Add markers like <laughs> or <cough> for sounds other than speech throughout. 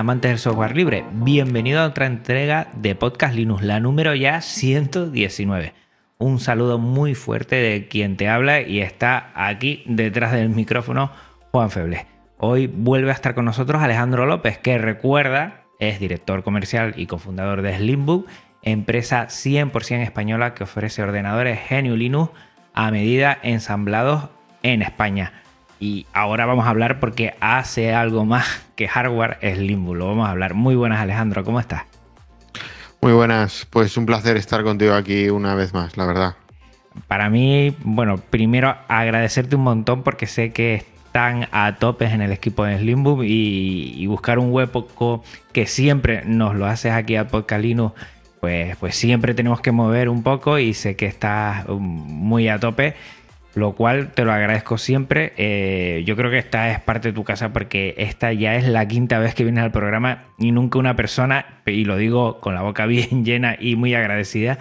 Amantes del software libre, bienvenido a otra entrega de Podcast Linux, la número ya 119. Un saludo muy fuerte de quien te habla y está aquí detrás del micrófono Juan Feble. Hoy vuelve a estar con nosotros Alejandro López, que recuerda, es director comercial y cofundador de Slimbook, empresa 100% española que ofrece ordenadores Genio Linux a medida ensamblados en España. Y ahora vamos a hablar porque hace algo más que hardware es Limbo. Lo vamos a hablar. Muy buenas, Alejandro. ¿Cómo estás? Muy buenas. Pues un placer estar contigo aquí una vez más, la verdad. Para mí, bueno, primero agradecerte un montón porque sé que están a topes en el equipo de Slimboom y, y, buscar un hueco que siempre nos lo haces aquí al Podcast Linux, pues, pues siempre tenemos que mover un poco y sé que estás um, muy a tope lo cual te lo agradezco siempre. Eh, yo creo que esta es parte de tu casa porque esta ya es la quinta vez que vienes al programa y nunca una persona, y lo digo con la boca <laughs> bien llena y muy agradecida,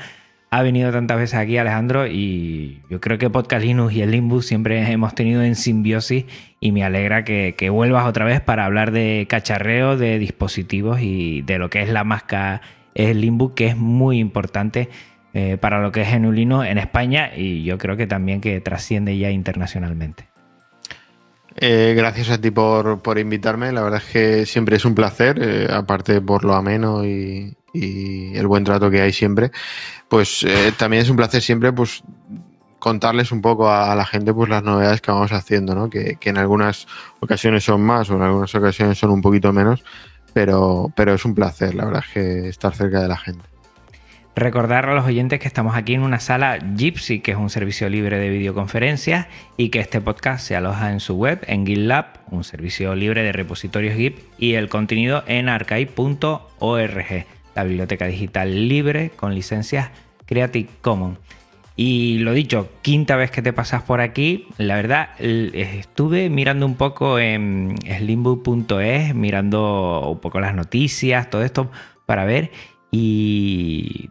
ha venido tantas veces aquí Alejandro y yo creo que Podcast Linux y el Limbus siempre hemos tenido en simbiosis y me alegra que, vuelvas otra vez para hablar de cacharreo, de dispositivos y de lo que es la máscara es Limbus, que es muy importante eh, para lo que es Genulino en España y yo creo que también que trasciende ya internacionalmente. Eh, gracias a ti por, por, invitarme, la verdad es que siempre es un placer, eh, aparte por lo ameno y, el buen trato que hay siempre, pues eh, también es un placer siempre pues contarles un poco a, la gente pues las novedades que vamos haciendo, ¿no? que, que en algunas ocasiones son más o en algunas ocasiones son un poquito menos, pero, pero es un placer, la verdad es que estar cerca de la gente. Recordar a los oyentes que estamos aquí en una sala Gypsy, que es un servicio libre de videoconferencias, y que este podcast se aloja en su web, en GitLab, un servicio libre de repositorios Git, y el contenido en archive.org, la biblioteca digital libre con licencias Creative Commons. Y lo dicho, quinta vez que te pasas por aquí, la verdad, estuve mirando un poco en slimbook.es, mirando un poco las noticias, todo esto, para ver. Y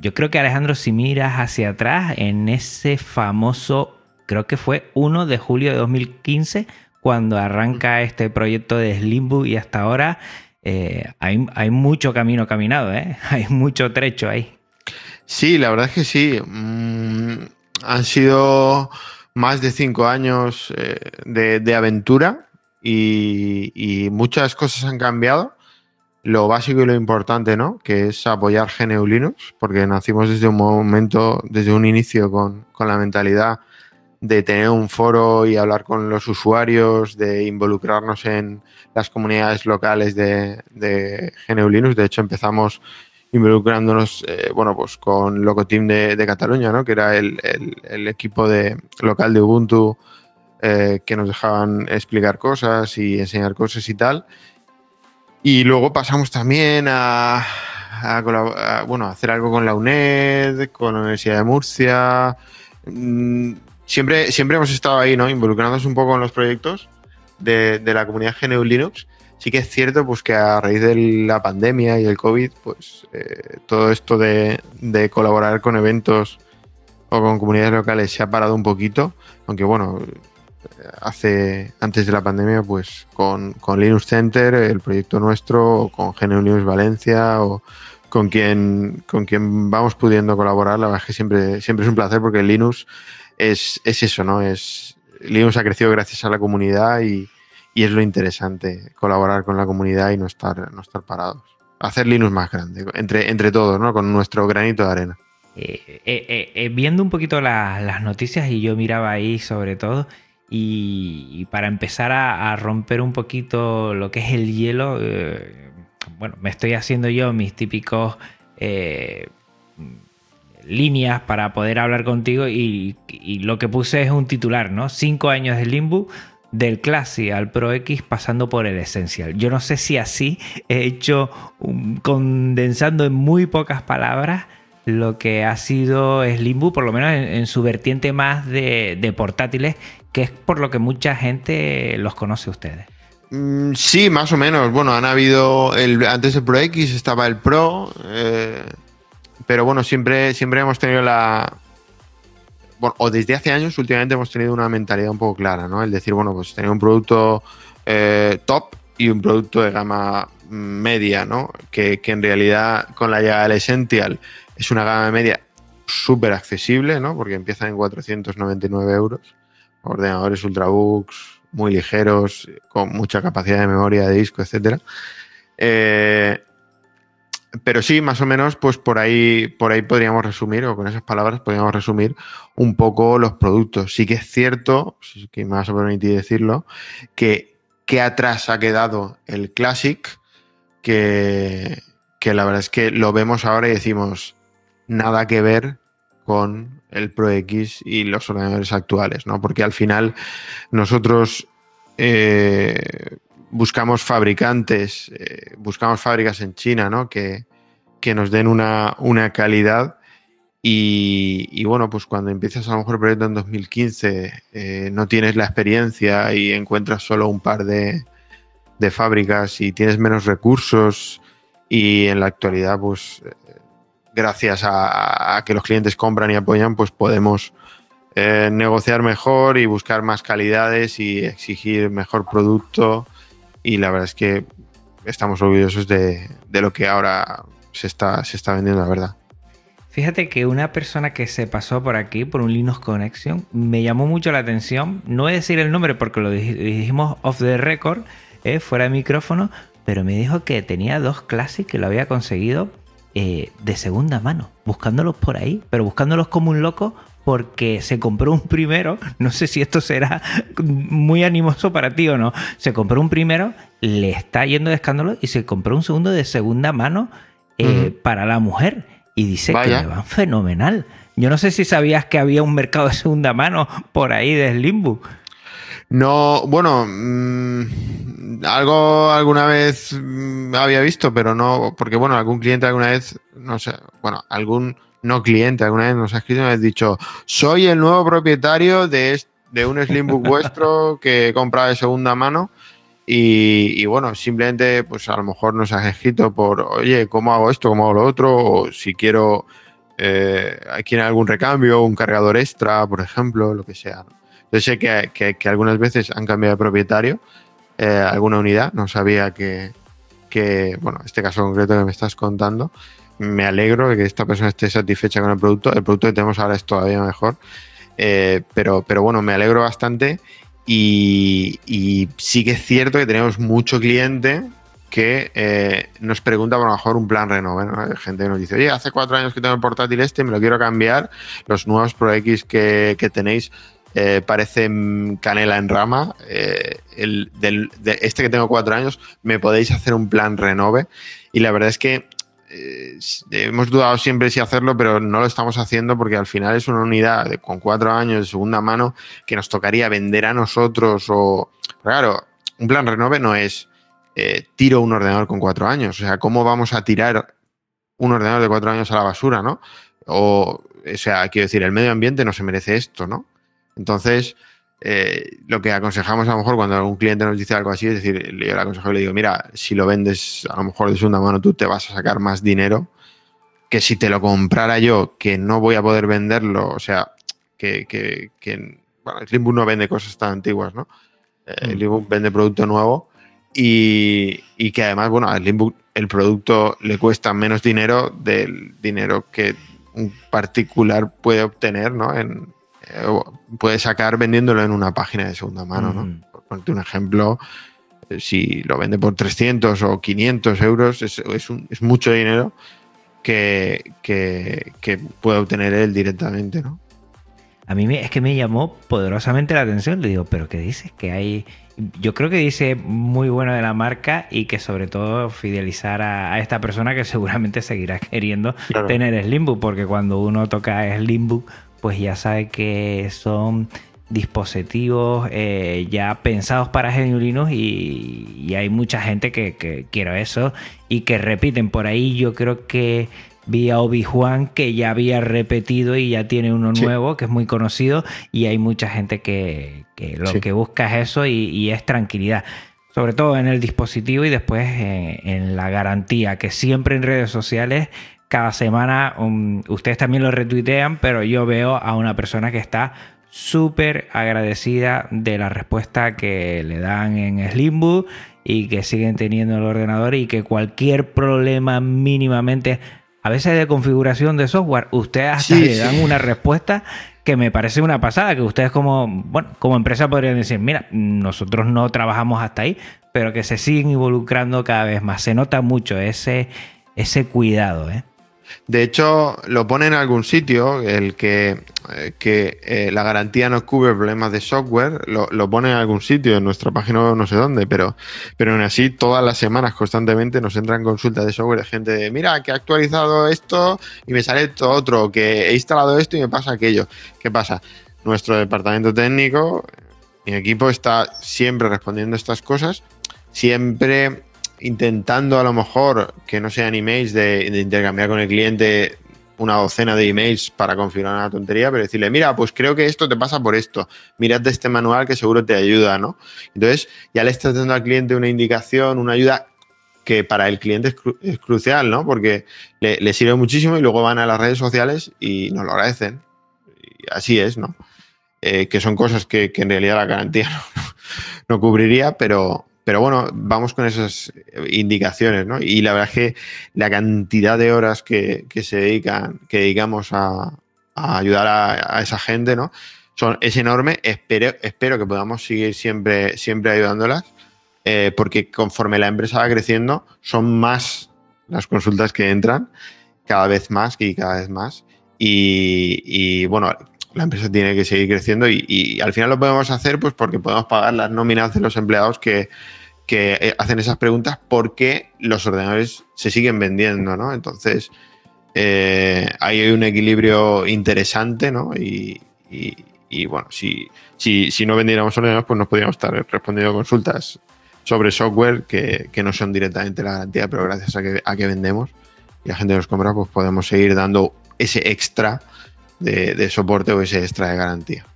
yo creo que Alejandro, si miras hacia atrás, en ese famoso, creo que fue 1 de julio de 2015, cuando arranca este proyecto de Slimbook y hasta ahora eh, hay, hay, mucho camino caminado, ¿eh? <laughs> hay mucho trecho ahí. Sí, la verdad es que sí. Mm, han sido más de cinco años eh, de, de, aventura y, y muchas cosas han cambiado lo básico y lo importante, ¿no? Que es apoyar GNU Linux, porque nacimos desde un momento, desde un inicio con, con, la mentalidad de tener un foro y hablar con los usuarios, de involucrarnos en las comunidades locales de, de GNU Linux. De hecho, empezamos involucrándonos, eh, bueno, pues con Locoteam de, de Cataluña, ¿no? Que era el, el, equipo de, local de Ubuntu eh, que nos dejaban explicar cosas y enseñar cosas y tal. Y luego pasamos también a, bueno, a hacer algo con la UNED, con la Universidad de Murcia. Mm, siempre, siempre hemos estado ahí, ¿no? Involucrándonos un poco en los proyectos de, la comunidad GNU Linux. Sí que es cierto pues, que a raíz de la pandemia y el COVID, pues eh, todo esto de colaborar con eventos o con comunidades locales se ha parado un poquito, aunque bueno, hace antes de la pandemia, pues con, con, Linux Center, el proyecto nuestro, o con GNU Linux Valencia, o con quien, con quien vamos pudiendo colaborar, la verdad es que siempre, siempre es un placer porque Linux es, es eso, ¿no? Es, Linux ha crecido gracias a la comunidad y, y, es lo interesante, colaborar con la comunidad y no estar, no estar parados. Hacer Linux más grande, entre, entre todos, ¿no? Con nuestro granito de arena. Eh, eh, eh, viendo un poquito la, las noticias y yo miraba ahí sobre todo, y, para empezar a, romper un poquito lo que es el hielo, eh, bueno, me estoy haciendo yo mis típicos, eh, líneas para poder hablar contigo y, lo que puse es un titular, ¿no? Cinco años de Limbo del Classic al Pro X pasando por el Essential. Yo no sé si así he hecho condensando en muy pocas palabras lo que ha sido Slimbo, por lo menos en, su vertiente más de, portátiles, que es por lo que mucha gente los conoce a ustedes. Mm, sí, más o menos. Bueno, han habido antes del Pro X estaba el Pro, eh, pero bueno, siempre, siempre hemos tenido la, o desde hace años últimamente hemos tenido una mentalidad un poco clara, ¿no? El decir, bueno, pues tener un producto eh, top y un producto de gama media, ¿no? Que, en realidad con la llegada del Essential es una gama media súper accesible, ¿no? Porque empiezan en 499 euros. Ordenadores ultrabooks muy ligeros, con mucha capacidad de memoria de disco, etcétera. Eh, pero sí, más o menos, pues por ahí, por ahí podríamos resumir, o con esas palabras podríamos resumir un poco los productos. Sí que es cierto, que me vas a permitir decirlo, que, que atrás ha quedado el Classic, que, que la verdad es que lo vemos ahora y decimos nada que ver con el Pro X y los ordenadores actuales, ¿no? Porque al final nosotros eh, buscamos fabricantes, eh, buscamos fábricas en China, ¿no? Que, nos den una, calidad. Y, bueno, pues cuando empiezas a lo mejor el proyecto en 2015, eh, no tienes la experiencia y encuentras solo un par de, fábricas y tienes menos recursos y en la actualidad, pues gracias a, que los clientes compran y apoyan, pues podemos eh, negociar mejor y buscar más calidades y exigir mejor producto y la verdad es que estamos orgullosos de, lo que ahora se está, vendiendo, la verdad. Fíjate que una persona que se pasó por aquí, por un Linux Connection, me llamó mucho la atención. No voy a decir el nombre porque lo dijimos off the record, eh, fuera de micrófono, pero me dijo que tenía dos clases que lo había conseguido eh, de segunda mano, buscándolos por ahí, pero buscándolos como un loco porque se compró un primero, <laughs> no sé si esto será muy animoso para ti o no, se compró un primero, le está yendo de escándalo y se compró un segundo de segunda mano eh, para la mujer. Y dice que le van fenomenal. Yo no sé si sabías que había un mercado de segunda mano por ahí de Slimbook. No, bueno, mm, algo alguna vez mm, había visto, pero no, porque bueno, algún cliente alguna vez, no sé, bueno, algún no cliente, alguna vez nos ha escrito y nos ha dicho, soy el nuevo propietario de, de un Slimbook vuestro <laughs> que he comprado de segunda mano. Y, bueno, simplemente, pues a lo mejor nos has escrito por, oye, ¿cómo hago esto? ¿Cómo hago lo otro? O si quiero, eh, ¿quiere algún recambio? Un cargador extra, por ejemplo, lo que sea. Yo sé que, que, algunas veces han cambiado de propietario eh, alguna unidad. No sabía que, que, bueno, este caso concreto que me estás contando, me alegro de que esta persona esté satisfecha con el producto. El producto que tenemos ahora es todavía mejor. Eh, pero, pero bueno, me alegro bastante. Y, sí que es cierto que tenemos mucho cliente que eh, nos pregunta por lo mejor un plan renove. Gente que nos dice, oye, hace cuatro años que tengo el portátil este, me lo quiero cambiar. Los nuevos Pro X que, tenéis eh, parecen canela en rama. el, de este que tengo cuatro años, me podéis hacer un plan renove. Y la verdad es que eh, hemos dudado siempre si hacerlo, pero no lo estamos haciendo porque al final es una unidad con cuatro años de segunda mano que nos tocaría vender a nosotros o... Claro, un plan renove no es eh, tiro un ordenador con cuatro años. O sea, ¿cómo vamos a tirar un ordenador de cuatro años a la basura, no? O, o sea, quiero decir, el medio ambiente no se merece esto, ¿no? Entonces, eh, lo que aconsejamos a lo mejor cuando algún cliente nos dice algo así es decir, yo le aconsejo y le digo, mira, si lo vendes a lo mejor de segunda mano tú te vas a sacar más dinero que si te lo comprara yo, que no voy a poder venderlo, o sea, que, que, que bueno, Slimbook no vende cosas tan antiguas, ¿no? Eh, mm. vende producto nuevo y, y, que además, bueno, a Slimbook el producto le cuesta menos dinero del dinero que un particular puede obtener, ¿no? En, puedes sacar vendiéndolo en una página de segunda mano, ¿no? Por ponerte un ejemplo, eh, si lo vende por 300 o 500 euros, es, mucho dinero que, puede obtener él directamente, ¿no? a mí me, es que me llamó poderosamente la atención. Le digo, pero ¿qué dices? Que hay... Yo creo que dice muy bueno de la marca y que sobre todo fidelizar a, esta persona que seguramente seguirá <laughs> queriendo tener Slimbook, porque cuando uno toca Slimbook, pues ya sabe que son dispositivos eh, ya pensados para genuinos y, hay mucha gente que, que quiere eso y que repiten por ahí. Yo creo que vi a Obi-Juan que ya había repetido y ya tiene uno nuevo que es muy conocido y hay mucha gente que, lo que busca es eso y, es tranquilidad. Sobre todo en el dispositivo y después en, la garantía, que siempre en redes sociales, cada semana, um, ustedes también lo retuitean, pero yo veo a una persona que está súper agradecida de la respuesta que le dan en Slimbook y que siguen teniendo el ordenador y que cualquier problema mínimamente a veces de configuración de software, ustedes hasta le dan una respuesta que me parece una pasada, que ustedes como, bueno, como empresa podrían decir, mira, nosotros no trabajamos hasta ahí, pero que se siguen involucrando cada vez más. Se nota mucho ese, ese cuidado, ¿eh? De hecho, lo pone en algún sitio, el que, eh, que eh, la garantía no cubre problemas de software, lo, lo, pone en algún sitio, en nuestra página no sé dónde, pero, pero aún así todas las semanas constantemente nos entran consultas de software de gente de, mira, que he actualizado esto y me sale todo otro, que he instalado esto y me pasa aquello. ¿Qué pasa? Nuestro departamento técnico, mi equipo está siempre respondiendo estas cosas, siempre intentando a lo mejor que no sean emails de, intercambiar con el cliente una docena de emails para configurar una tontería, pero decirle, mira, pues creo que esto te pasa por esto, mirad de este manual que seguro te ayuda, ¿no? Entonces ya le estás dando al cliente una indicación, una ayuda que para el cliente es, crucial, ¿no? Porque le, sirve muchísimo y luego van a las redes sociales y nos lo agradecen. Así es, ¿no? Eh, que son cosas que, en realidad la garantía <laughs> no cubriría, pero, pero bueno, vamos con esas indicaciones, ¿no? Y la verdad es que la cantidad de horas que, se dedican, que dedicamos a, ayudar a, esa gente, ¿no? Son, es enorme. Espero, espero que podamos seguir siempre, siempre ayudándolas, eh, porque conforme la empresa va creciendo, son más las consultas que entran, cada vez más y cada vez más. Y, bueno, la empresa tiene que seguir creciendo y, y, al final lo podemos hacer pues porque podemos pagar las nóminas de los empleados que, que eh, hacen esas preguntas porque los ordenadores se siguen vendiendo, ¿no? Entonces, eh, ahí hay un equilibrio interesante, ¿no? Y, bueno, si, si, no vendiéramos ordenadores, pues nos podríamos estar respondiendo consultas sobre software que, no son directamente la garantía, pero gracias a que, a que vendemos y la gente nos compra, pues podemos seguir dando ese extra de, soporte o ese extra de garantía.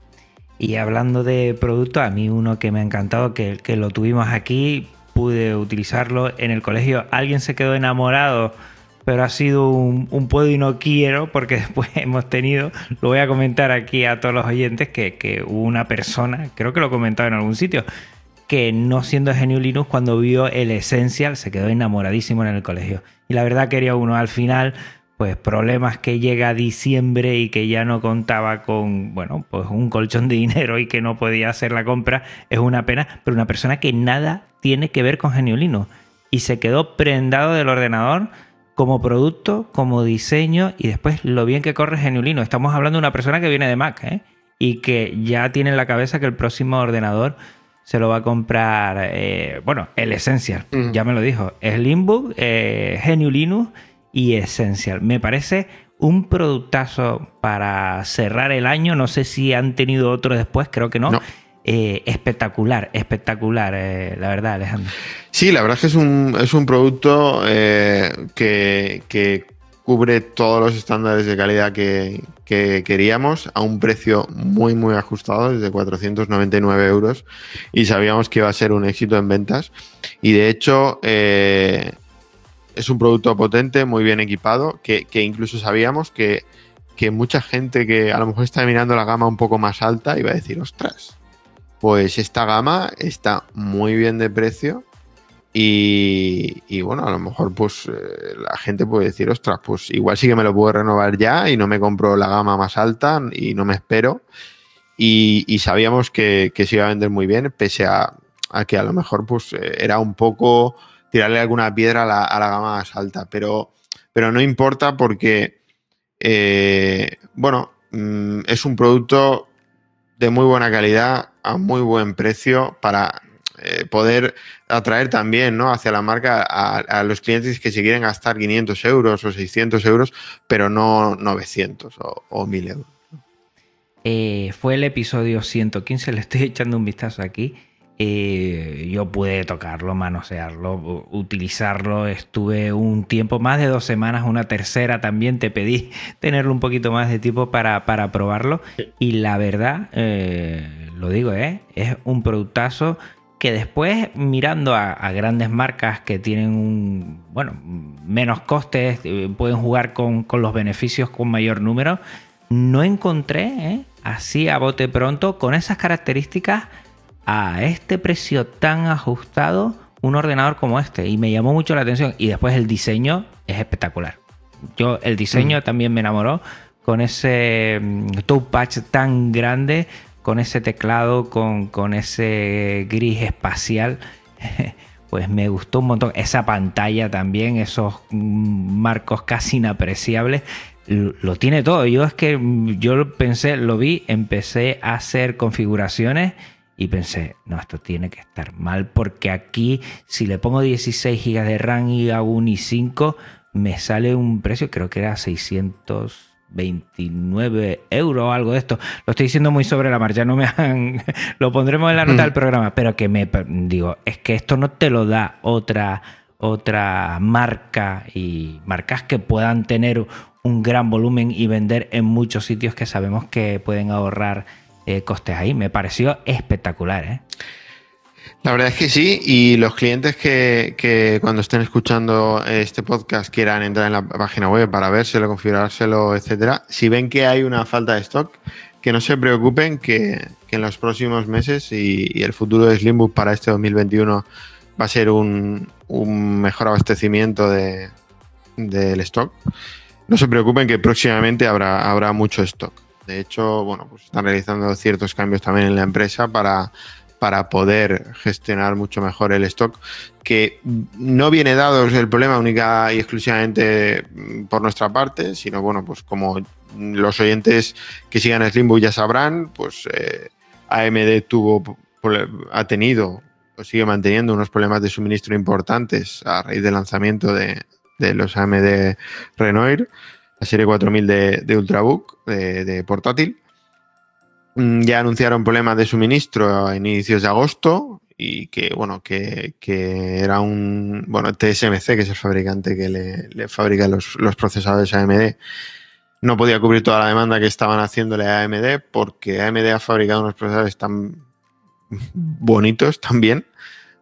Y hablando de producto, a mí uno que me ha encantado, que, lo tuvimos aquí, pude utilizarlo en el colegio. Alguien se quedó enamorado, pero ha sido un, puedo y no quiero, porque <laughs> después hemos tenido, lo voy a comentar aquí a todos los oyentes, que, una persona, creo que lo he comentado en algún sitio, que no siendo Genio Linux, cuando vio el Essential, se quedó enamoradísimo en el colegio. Y la verdad quería uno al final pues problemas que llega a diciembre y que ya no contaba con, bueno, pues un colchón de dinero y que no podía hacer la compra, es una pena, pero una persona que nada tiene que ver con Geniolino y se quedó prendado del ordenador como producto, como diseño y después lo bien que corre Geniolino. Estamos hablando de una persona que viene de Mac ¿eh? y que ya tiene en la cabeza que el próximo ordenador se lo va a comprar, eh, bueno, el Essential, ya me lo dijo, Slimbook, eh, Geniolino y esencial. Me parece un productazo para cerrar el año. No sé si han tenido otro después, creo que no. Eh, espectacular, espectacular, eh, la verdad, Alejandro. Sí, la verdad es que es un, es un producto eh, que, cubre todos los estándares de calidad que, queríamos a un precio muy, muy ajustado, desde 499 euros, y sabíamos que iba a ser un éxito en ventas. Y de hecho, es un producto potente, muy bien equipado, que, incluso sabíamos que, mucha gente que a lo mejor está mirando la gama un poco más alta iba a decir, ostras, pues esta gama está muy bien de precio y, bueno, a lo mejor pues eh, la gente puede decir, ostras, pues igual sí que me lo puedo renovar ya y no me compro la gama más alta y no me espero. Y, sabíamos que, se iba a vender muy bien, pese a, a que a lo mejor pues eh, era un poco tirarle alguna piedra a la, gama más alta, pero, pero no importa porque, eh, bueno, mm, es un producto de muy buena calidad, a muy buen precio, para eh, poder atraer también ¿no? hacia la marca a, los clientes que se quieren gastar 500 euros o 600 euros, pero no 900 o, o 1000 euros. Eh, fue el episodio 115, le estoy echando un vistazo aquí. Eh, yo pude tocarlo, manosearlo, utilizarlo. Estuve un tiempo, más de dos semanas, una tercera también. Te pedí <laughs> tenerlo un poquito más de tiempo para, para probarlo. Y la verdad, eh, lo digo, es un productazo que después, mirando a, grandes marcas que tienen un, bueno, menos costes, pueden jugar con, con los beneficios con mayor número, no encontré así a bote pronto, con esas características, a este precio tan ajustado, un ordenador como este. Y me llamó mucho la atención. Y después el diseño es espectacular. Yo, el diseño mm. también me enamoró con ese mm, touchpad tan grande, con ese teclado, con, con ese gris espacial. <laughs> pues me gustó un montón. Esa pantalla también, esos mm, marcos casi inapreciables lo tiene todo. Yo es que yo pensé, lo vi, empecé a hacer configuraciones y pensé, no, esto tiene que estar mal porque aquí si le pongo 16 GB de RAM y hago un i5 me sale un precio, creo que era 629 euros o algo de esto. Lo estoy diciendo muy sobre la marcha, no me han... <laughs> lo pondremos en la nota mm. del programa, pero que me digo, es que esto no te lo da otra otra marca y marcas que puedan tener un gran volumen y vender en muchos sitios que sabemos que pueden ahorrar eh, costes ahí. Me pareció espectacular. ¿eh? La verdad es que sí, y los clientes que, cuando estén escuchando este podcast quieran entrar en la página web para vérselo, configurárselo, etcétera, si ven que hay una falta de stock, que no se preocupen, que, en los próximos meses y, el futuro de Slimbook para este 2021 va a ser un, mejor abastecimiento de, del stock no se preocupen que próximamente habrá, habrá mucho stock. De hecho, bueno, pues están realizando ciertos cambios también en la empresa para, para poder gestionar mucho mejor el stock, que no viene dado el problema única y exclusivamente por nuestra parte, sino bueno, pues como los oyentes que sigan Slimbook ya sabrán, pues eh, AMD tuvo, ha tenido o sigue manteniendo unos problemas de suministro importantes a raíz del lanzamiento de, de los AMD Renoir, la serie 4000 de, Ultrabook, de, portátil. Mm, ya anunciaron problemas de suministro a inicios de agosto y que, bueno, que, era un, bueno, TSMC, que es el fabricante que le, fabrica los, los, procesadores AMD, no podía cubrir toda la demanda que estaban haciéndole a AMD porque AMD ha fabricado unos procesadores tan bonitos también,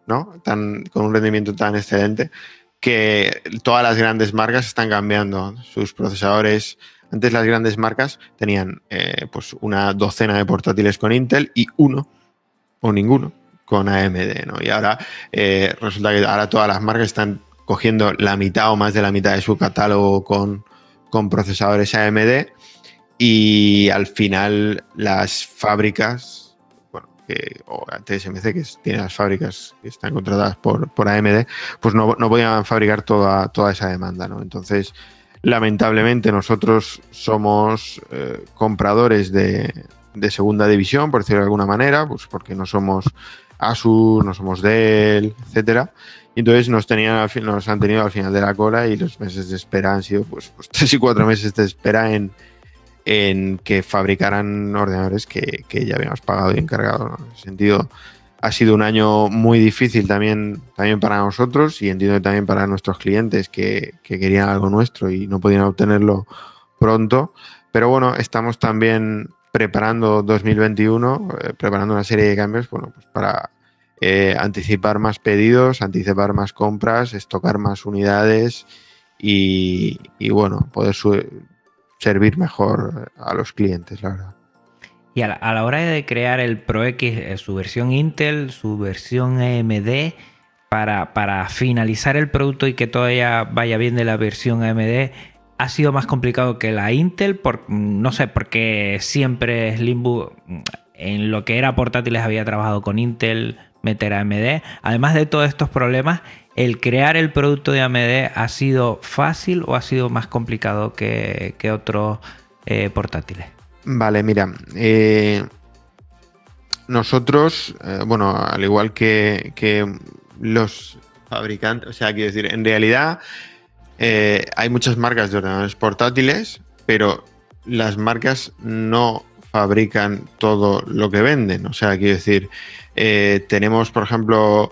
¿no? Tan, con un rendimiento tan excelente que todas las grandes marcas están cambiando sus procesadores. Antes las grandes marcas tenían eh, pues una docena de portátiles con Intel y uno o ninguno con AMD, ¿no? Y ahora eh, resulta que ahora todas las marcas están cogiendo la mitad o más de la mitad de su catálogo con, con procesadores AMD y al final las fábricas o TSMC, que tiene las fábricas que están contratadas por, por AMD, pues no, no, podían fabricar toda, toda esa demanda, ¿no? Entonces, lamentablemente nosotros somos eh, compradores de, de, segunda división, por decirlo de alguna manera, pues porque no somos Asus, no somos Dell, etcétera. Y entonces nos, tenían, nos han tenido al final de la cola y los meses de espera han sido pues, pues tres y cuatro meses de espera en, en que fabricaran ordenadores que, ya habíamos pagado y encargado. En sentido, ha sido un año muy difícil también, también para nosotros y entiendo también para nuestros clientes que, querían algo nuestro y no podían obtenerlo pronto. Pero bueno, estamos también preparando 2021, eh, preparando una serie de cambios bueno, pues para eh, anticipar más pedidos, anticipar más compras, estocar más unidades y, y bueno, poder servir mejor a los clientes, la verdad. Y a la, hora de crear el Pro X, eh, su versión Intel, su versión AMD, para, finalizar el producto y que todavía vaya bien de la versión AMD, ha sido más complicado que la Intel, por, no sé, porque siempre Slimbook en lo que era portátiles había trabajado con Intel, meter AMD. Además de todos estos problemas, ¿El crear el producto de AMD ha sido fácil o ha sido más complicado que, otros eh, portátiles? Vale, mira. eh, nosotros, eh, bueno, al igual que, que los fabricantes, o sea, quiero decir, en realidad hay muchas marcas de ordenadores portátiles, pero las marcas no fabrican todo lo que venden. O sea, quiero decir, tenemos, por ejemplo,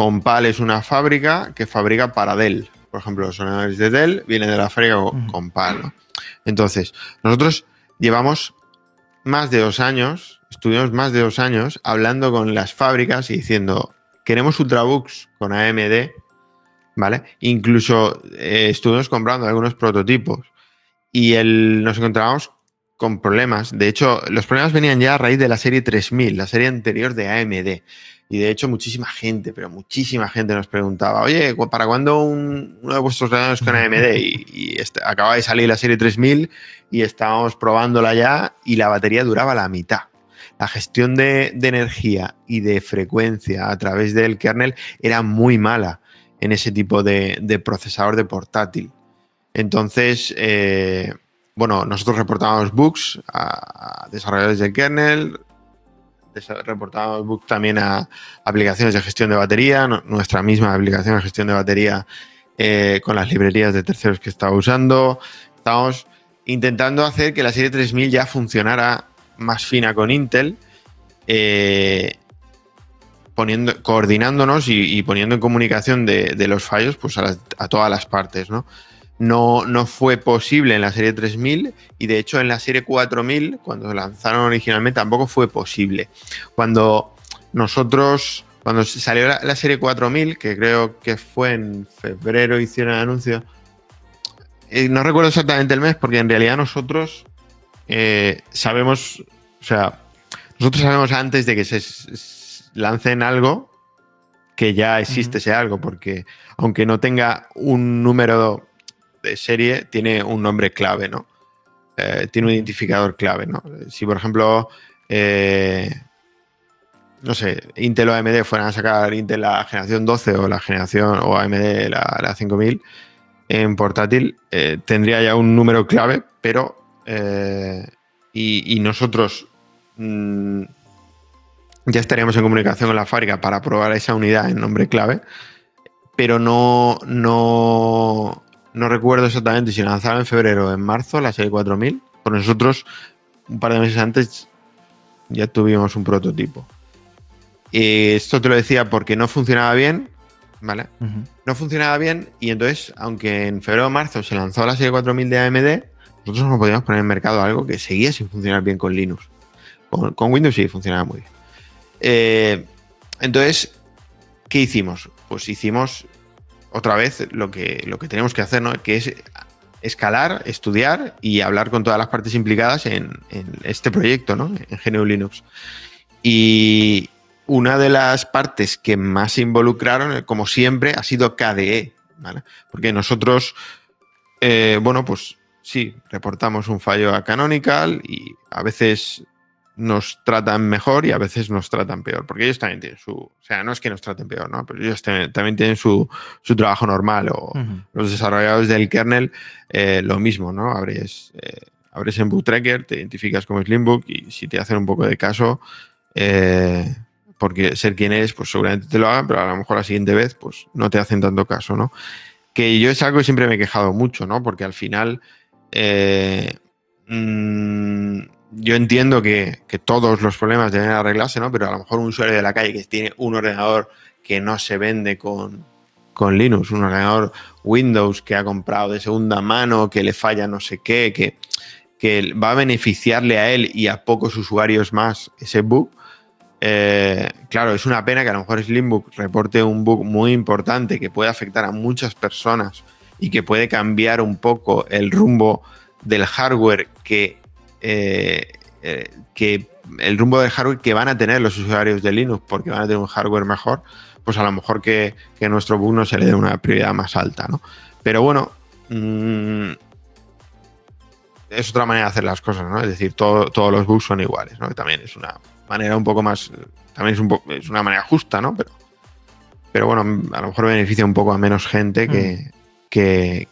Compal es una fábrica que fabrica para Dell. Por ejemplo, los ordenadores de Dell vienen de la fábrica. Compal. ¿no? Entonces, nosotros llevamos más de dos años, estuvimos más de dos años hablando con las fábricas y diciendo, queremos Ultrabooks con AMD, ¿vale? Incluso eh, estuvimos comprando algunos prototipos y el, nos encontrábamos con problemas. De hecho, los problemas venían ya a raíz de la serie 3000, la serie anterior de AMD. Y de hecho, muchísima gente, pero muchísima gente nos preguntaba, oye, ¿cu- ¿para cuándo un- uno de vuestros ordenadores con AMD? <laughs> Y, y este- acaba de salir la serie 3000 y estábamos probándola ya y la batería duraba la mitad. La gestión de, de energía y de frecuencia a través del kernel era muy mala en ese tipo de, de procesador de portátil. Entonces, eh, bueno, nosotros reportábamos bugs a, a desarrolladores del kernel, desa- reportábamos también a aplicaciones de gestión de batería, nuestra misma aplicación de gestión de batería eh, con las librerías de terceros que estaba usando. Estábamos intentando hacer que la serie 3000 ya funcionara más fina con Intel, eh, poniendo, coordinándonos y, poniendo en comunicación de, los fallos pues a, a todas las partes, ¿no? No, no fue posible en la serie 3000 y de hecho en la serie 4000, cuando lanzaron originalmente, tampoco fue posible. Cuando nosotros, cuando salió la, la serie 4000, que creo que fue en febrero, hicieron el anuncio, eh, no recuerdo exactamente el mes, porque en realidad nosotros eh, sabemos, o sea, nosotros sabemos antes de que se lancen algo que ya existe Ujú. ese algo, porque aunque no tenga un número de serie, tiene un nombre clave, ¿no? Eh, tiene un identificador clave, ¿no? Si, por ejemplo, eh, no sé, Intel o AMD fueran a sacar Intel la generación 12 o la generación o AMD la, la 5000 en portátil, eh, tendría ya un número clave, pero y, y nosotros mm, ya estaríamos en comunicación con la fábrica para probar esa unidad en nombre clave, pero no, no, no recuerdo exactamente si lanzaron en febrero o en marzo la serie 4000. Por nosotros, un par de meses antes, ya tuvimos un prototipo. Eh, esto te lo decía porque no funcionaba bien, ¿vale? No funcionaba bien y entonces, aunque en febrero o marzo se lanzó la serie 4000 de AMD, nosotros no podíamos poner en mercado algo que seguía sin funcionar bien con Linux. Con, con Windows sí funcionaba muy bien. Eh, entonces, ¿qué hicimos? Pues hicimos otra vez lo que, lo que tenemos que hacer, ¿no? Que es escalar, estudiar y hablar con todas las partes implicadas en, este proyecto, ¿no? En GNU Linux. Y una de las partes que más se involucraron, como siempre, ha sido KDE, ¿vale? Porque nosotros, eh, bueno, pues sí, reportamos un fallo a Canonical y a veces nos tratan mejor y a veces nos tratan peor, porque ellos también tienen su, o sea, no es que nos traten peor, ¿no? Pero ellos también, también tienen su, su trabajo normal o los desarrolladores del kernel, eh, lo mismo, ¿no? Abres, eh, abres en Boot Tracker, te identificas como Slimbook y si te hacen un poco de caso, eh, porque ser quien eres, pues seguramente te lo hagan, pero a lo mejor la siguiente vez, pues no te hacen tanto caso, ¿no? Que yo es algo que siempre me he quejado mucho, ¿no? Porque al final, mm, yo entiendo que, que todos los problemas deben arreglarse, ¿no? Pero a lo mejor un usuario de la calle que tiene un ordenador que no se vende con, con Linux, un ordenador Windows que ha comprado de segunda mano, que le falla no sé qué, que, que va a beneficiarle a él y a pocos usuarios más ese bug. eh, claro, es una pena que a lo mejor Slimbook reporte un bug muy importante que puede afectar a muchas personas y que puede cambiar un poco el rumbo del hardware que, eh, eh, que el rumbo del hardware que van a tener los usuarios de Linux porque van a tener un hardware mejor, pues a lo mejor que, que a nuestro bug no se le dé una prioridad más alta, ¿no? Pero bueno, mm, es otra manera de hacer las cosas, ¿no? Es decir, todo- todos los bugs son iguales, ¿no? Que también es una manera un poco más, también es, un po- es una manera justa, ¿no? Pero, pero bueno, a lo mejor beneficia un poco a menos gente que, que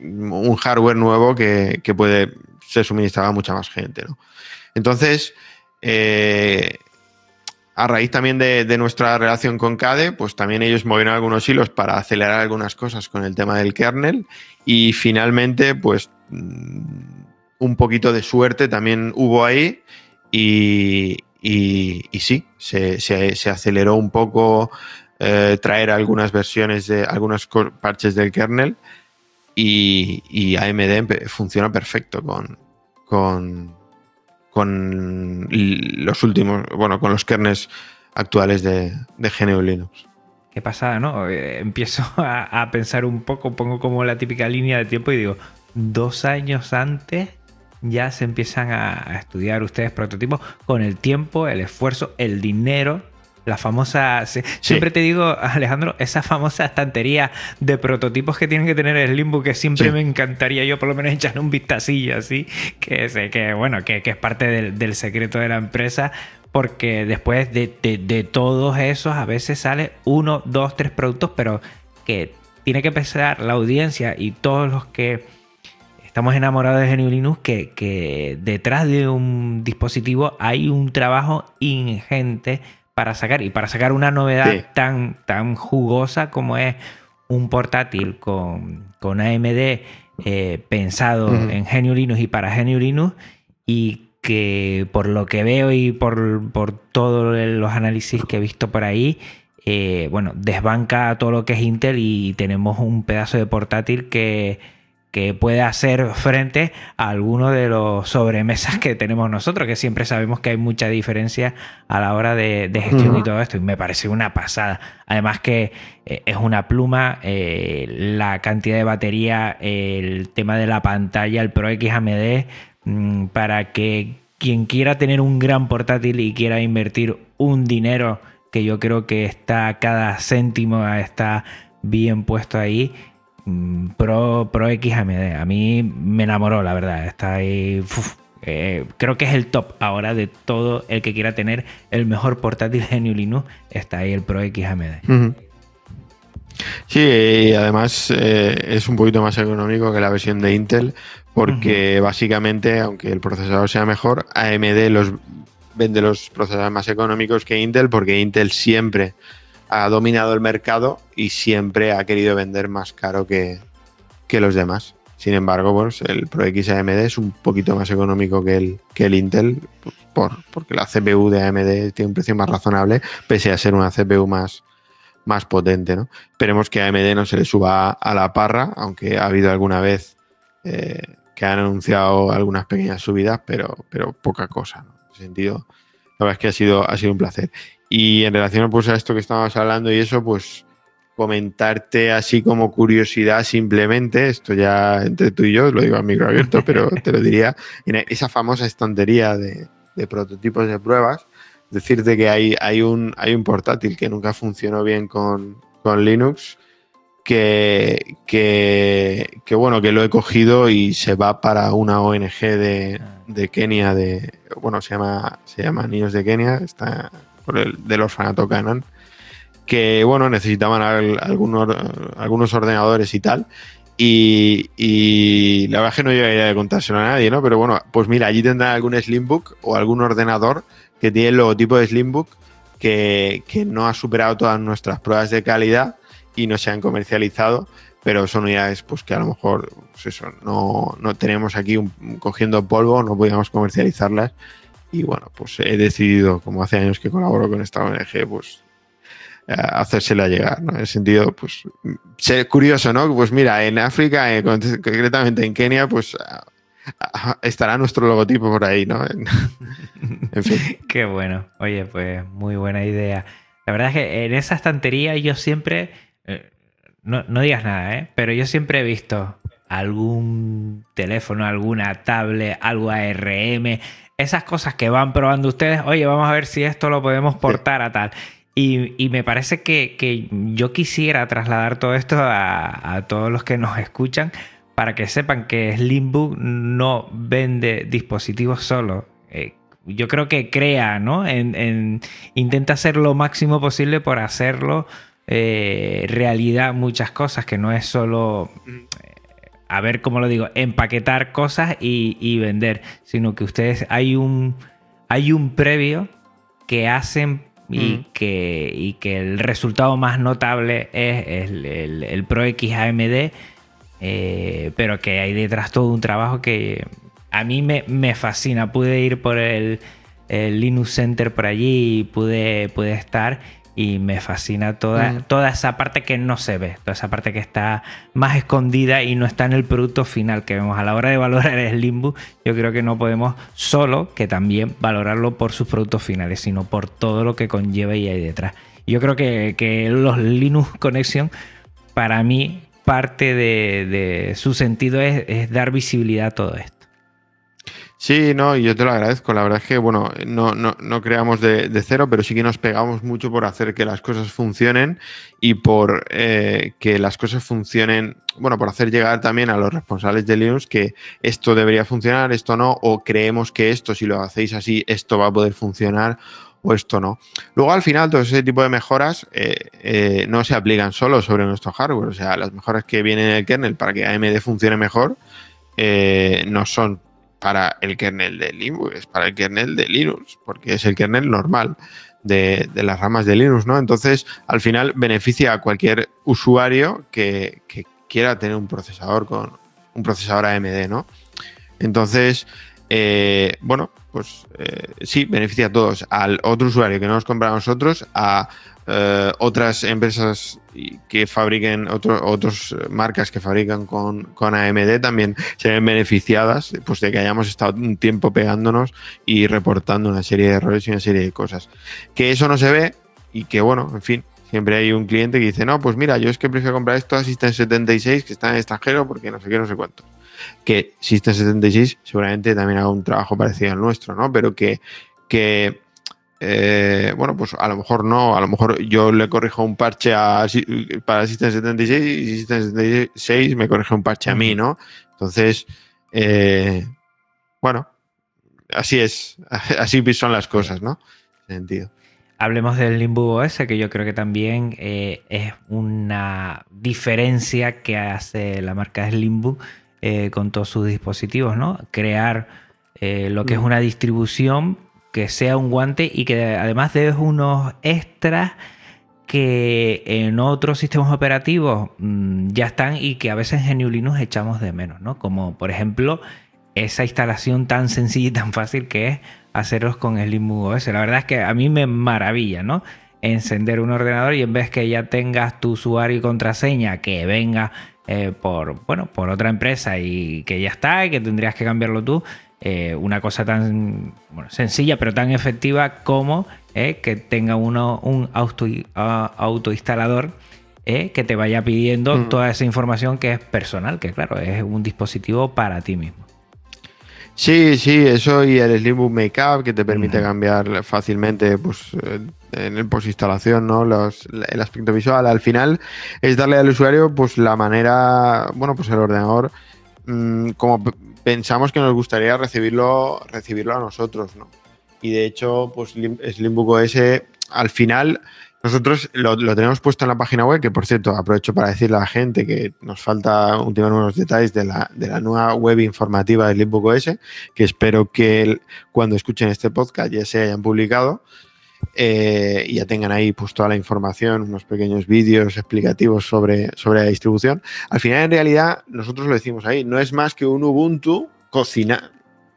un hardware nuevo que, que puede se suministraba mucha más gente, ¿no? Entonces, eh, a raíz también de, nuestra relación con CADE, pues también ellos movieron algunos hilos para acelerar algunas cosas con el tema del kernel y finalmente, pues mm, un poquito de suerte también hubo ahí y, y, y sí, se, se, se, aceleró un poco eh, traer algunas versiones de algunos parches del kernel y, AMD funciona perfecto con, con, con, los últimos, bueno, con los kernels actuales de, de GNU Linux. Qué pasada, ¿no? Eh, empiezo <laughs> a, a pensar un poco, pongo como la típica línea de tiempo y digo, dos años antes ya se empiezan a, estudiar ustedes prototipos con el tiempo, el esfuerzo, el dinero. La famosa. Siempre te digo, Alejandro, esa famosa estantería de prototipos que tienen que tener el Limbo, que siempre sí. me encantaría yo por lo menos echar un vistacillo así, que sé que, bueno, que, que es parte del, del, secreto de la empresa, porque después de, de, de todos esos a veces sale uno, dos, tres productos, pero que tiene que pensar la audiencia y todos los que estamos enamorados de GNU Linux que, que, detrás de un dispositivo hay un trabajo ingente para sacar y para sacar una novedad sí. tan, tan jugosa como es un portátil con, con AMD eh, pensado uh -huh. en Linux y para Linux y que por lo que veo y por, por todos los análisis que he visto por ahí, eh, bueno, desbanca todo lo que es Intel y tenemos un pedazo de portátil que que puede hacer frente a alguno de los sobremesas que tenemos nosotros, que siempre sabemos que hay mucha diferencia a la hora de, de gestión uh -huh. y todo esto, y me parece una pasada. Además que eh, es una pluma, eh, la cantidad de batería, el tema de la pantalla, el Pro X AMD, mmm, para que quien quiera tener un gran portátil y quiera invertir un dinero, que yo creo que está cada céntimo, está bien puesto ahí, Mm, Pro, Pro X AMD. A mí me enamoró, la verdad. Está ahí. Uf, eh, creo que es el top ahora de todo el que quiera tener el mejor portátil GNU Linux. Está ahí el Pro X AMD. Uh -huh. Sí, y además eh, es un poquito más económico que la versión de Intel, porque uh -huh. básicamente, aunque el procesador sea mejor, AMD los vende los procesadores más económicos que Intel, porque Intel siempre ha dominado el mercado y siempre ha querido vender más caro que, que los demás. Sin embargo, pues el Pro X AMD es un poquito más económico que el, que el Intel, por, porque la CPU de AMD tiene un precio más razonable, pese a ser una CPU más, más potente. ¿no? Esperemos que AMD no se le suba a la parra, aunque ha habido alguna vez eh, que han anunciado algunas pequeñas subidas, pero, pero poca cosa. ¿no? En ese sentido, la verdad es que ha sido, ha sido un placer. Y en relación pues, a esto que estábamos hablando y eso, pues comentarte así como curiosidad simplemente, esto ya entre tú y yo, lo digo a micro abierto, pero <laughs> te lo diría, en esa famosa estantería de, de prototipos de pruebas, decirte que hay, hay, un, hay un portátil que nunca funcionó bien con, con Linux, que, que, que, bueno, que lo he cogido y se va para una ONG de, de Kenia, de, bueno, se llama, se llama Niños de Kenia, está por el, del orfanato Canan, que bueno, necesitaban algunos, algunos ordenadores y tal. Y, la verdad es que no llegaría de contárselo a nadie, ¿no? Pero bueno, pues mira, allí tendrán algún Slimbook o algún ordenador que tiene el logotipo de Slimbook que, que no ha superado todas nuestras pruebas de calidad y no se han comercializado, pero son unidades pues que a lo mejor pues eso, no, no tenemos aquí un, cogiendo polvo, no podíamos comercializarlas y bueno, pues he decidido, como hace años que colaboro con esta ONG, pues eh, hacérsela llegar, ¿no? En el sentido, pues, ser curioso, ¿no? Pues mira, en África, eh, concretamente en Kenia, pues estará nuestro logotipo por ahí, ¿no? En, <laughs> en fin. <laughs> Qué bueno. Oye, pues muy buena idea. La verdad es que en esa estantería yo siempre, eh, no, no digas nada, ¿eh? Pero yo siempre he visto algún teléfono, alguna tablet, algo ARM, esas cosas que van probando ustedes, oye, vamos a ver si esto lo podemos portar a tal. Y, y me parece que, que, yo quisiera trasladar todo esto a, a, todos los que nos escuchan para que sepan que Slimbook no vende dispositivos solo. Eh, yo creo que crea, ¿no? En, en, intenta hacer lo máximo posible por hacerlo eh, realidad muchas cosas, que no es solo a ver cómo lo digo, empaquetar cosas y, vender, sino que ustedes hay un, hay un previo que hacen y, mm. que, y que el resultado más notable es el, el, Pro X AMD, eh, pero que hay detrás todo un trabajo que a mí me, me fascina. Pude ir por el, el, Linux Center por allí y pude, pude estar y me fascina toda, mm. toda esa parte que no se ve, toda esa parte que está más escondida y no está en el producto final que vemos a la hora de valorar el Limbo. Yo creo que no podemos solo que también valorarlo por sus productos finales, sino por todo lo que conlleva y hay detrás. Yo creo que, los Linux Connection, para mí, parte de, su sentido es, es dar visibilidad a todo esto. Sí, no, yo te lo agradezco. La verdad es que, bueno, no, no, no creamos de, cero, pero sí que nos pegamos mucho por hacer que las cosas funcionen y por eh, que las cosas funcionen, bueno, por hacer llegar también a los responsables de Linux que esto debería funcionar, esto no, o creemos que esto, si lo hacéis así, esto va a poder funcionar o esto no. Luego, al final, todo ese tipo de mejoras eh, eh, no se aplican solo sobre nuestro hardware. O sea, las mejoras que vienen en el kernel para que AMD funcione mejor no son para el kernel de Linux, para el kernel de Linux, porque es el kernel normal de, las ramas de Linux, ¿no? Entonces, al final beneficia a cualquier usuario que, quiera tener un procesador con un procesador AMD, ¿no? Entonces, eh, bueno, pues eh, sí, beneficia a todos. Al otro usuario que no nos compra a nosotros, a eh, otras empresas que fabriquen, otras marcas que fabrican con, con, AMD también se ven beneficiadas pues, de que hayamos estado un tiempo pegándonos y reportando una serie de errores y una serie de cosas. Que eso no se ve y que, bueno, en fin, siempre hay un cliente que dice, no, pues mira, yo es que prefiero comprar esto a System 76 que está en extranjero porque no sé qué, no sé cuánto. Que System 76 seguramente también haga un trabajo parecido al nuestro, ¿no? Pero que, que eh, bueno, pues a lo mejor no, a lo mejor yo le corrijo un parche a, para System 76 y System 76 me corrige un parche a mí, ¿no? Entonces, eh, bueno, así es, <laughs> así son las cosas, ¿no? sentido. Hablemos del Limbo OS, que yo creo que también eh, es una diferencia que hace la marca Limbo con todos sus dispositivos, ¿no? Crear lo que es mm. una distribución que sea un guante y que además debes unos extras que en otros sistemas operativos mm, ya están y que a veces en GNU Linux echamos de menos, ¿no? Como por ejemplo esa instalación tan sencilla y tan fácil que es hacerlos con el OS. La verdad es que a mí me maravilla, ¿no? Encender un ordenador y en vez que ya tengas tu usuario y contraseña que venga eh, por, bueno, por otra empresa y que ya está y que tendrías que cambiarlo tú, eh, una cosa tan sencilla pero tan efectiva como eh, que tenga uno un auto, autoinstalador que te vaya pidiendo mm. toda esa información que es personal, que claro, es un dispositivo para ti mismo. Sí, sí, eso y el Slimbook Makeup que te permite cambiar fácilmente pues, en el post-instalación, ¿no? el aspecto visual. Al final es darle al usuario pues la manera, bueno, pues el ordenador mm, como pensamos que nos gustaría recibirlo, recibirlo a nosotros, ¿no? Y de hecho, pues Slimbook OS al final nosotros lo, tenemos puesto en la página web, que por cierto, aprovecho para decirle a la gente que nos falta últimos unos detalles de la, de la nueva web informativa de Slimbook OS, que espero que cuando escuchen este podcast ya se hayan publicado. Eh, y ya tengan ahí pues toda la información, unos pequeños vídeos explicativos sobre, sobre la distribución. Al final, en realidad, nosotros lo decimos ahí, no es más que un Ubuntu cocina,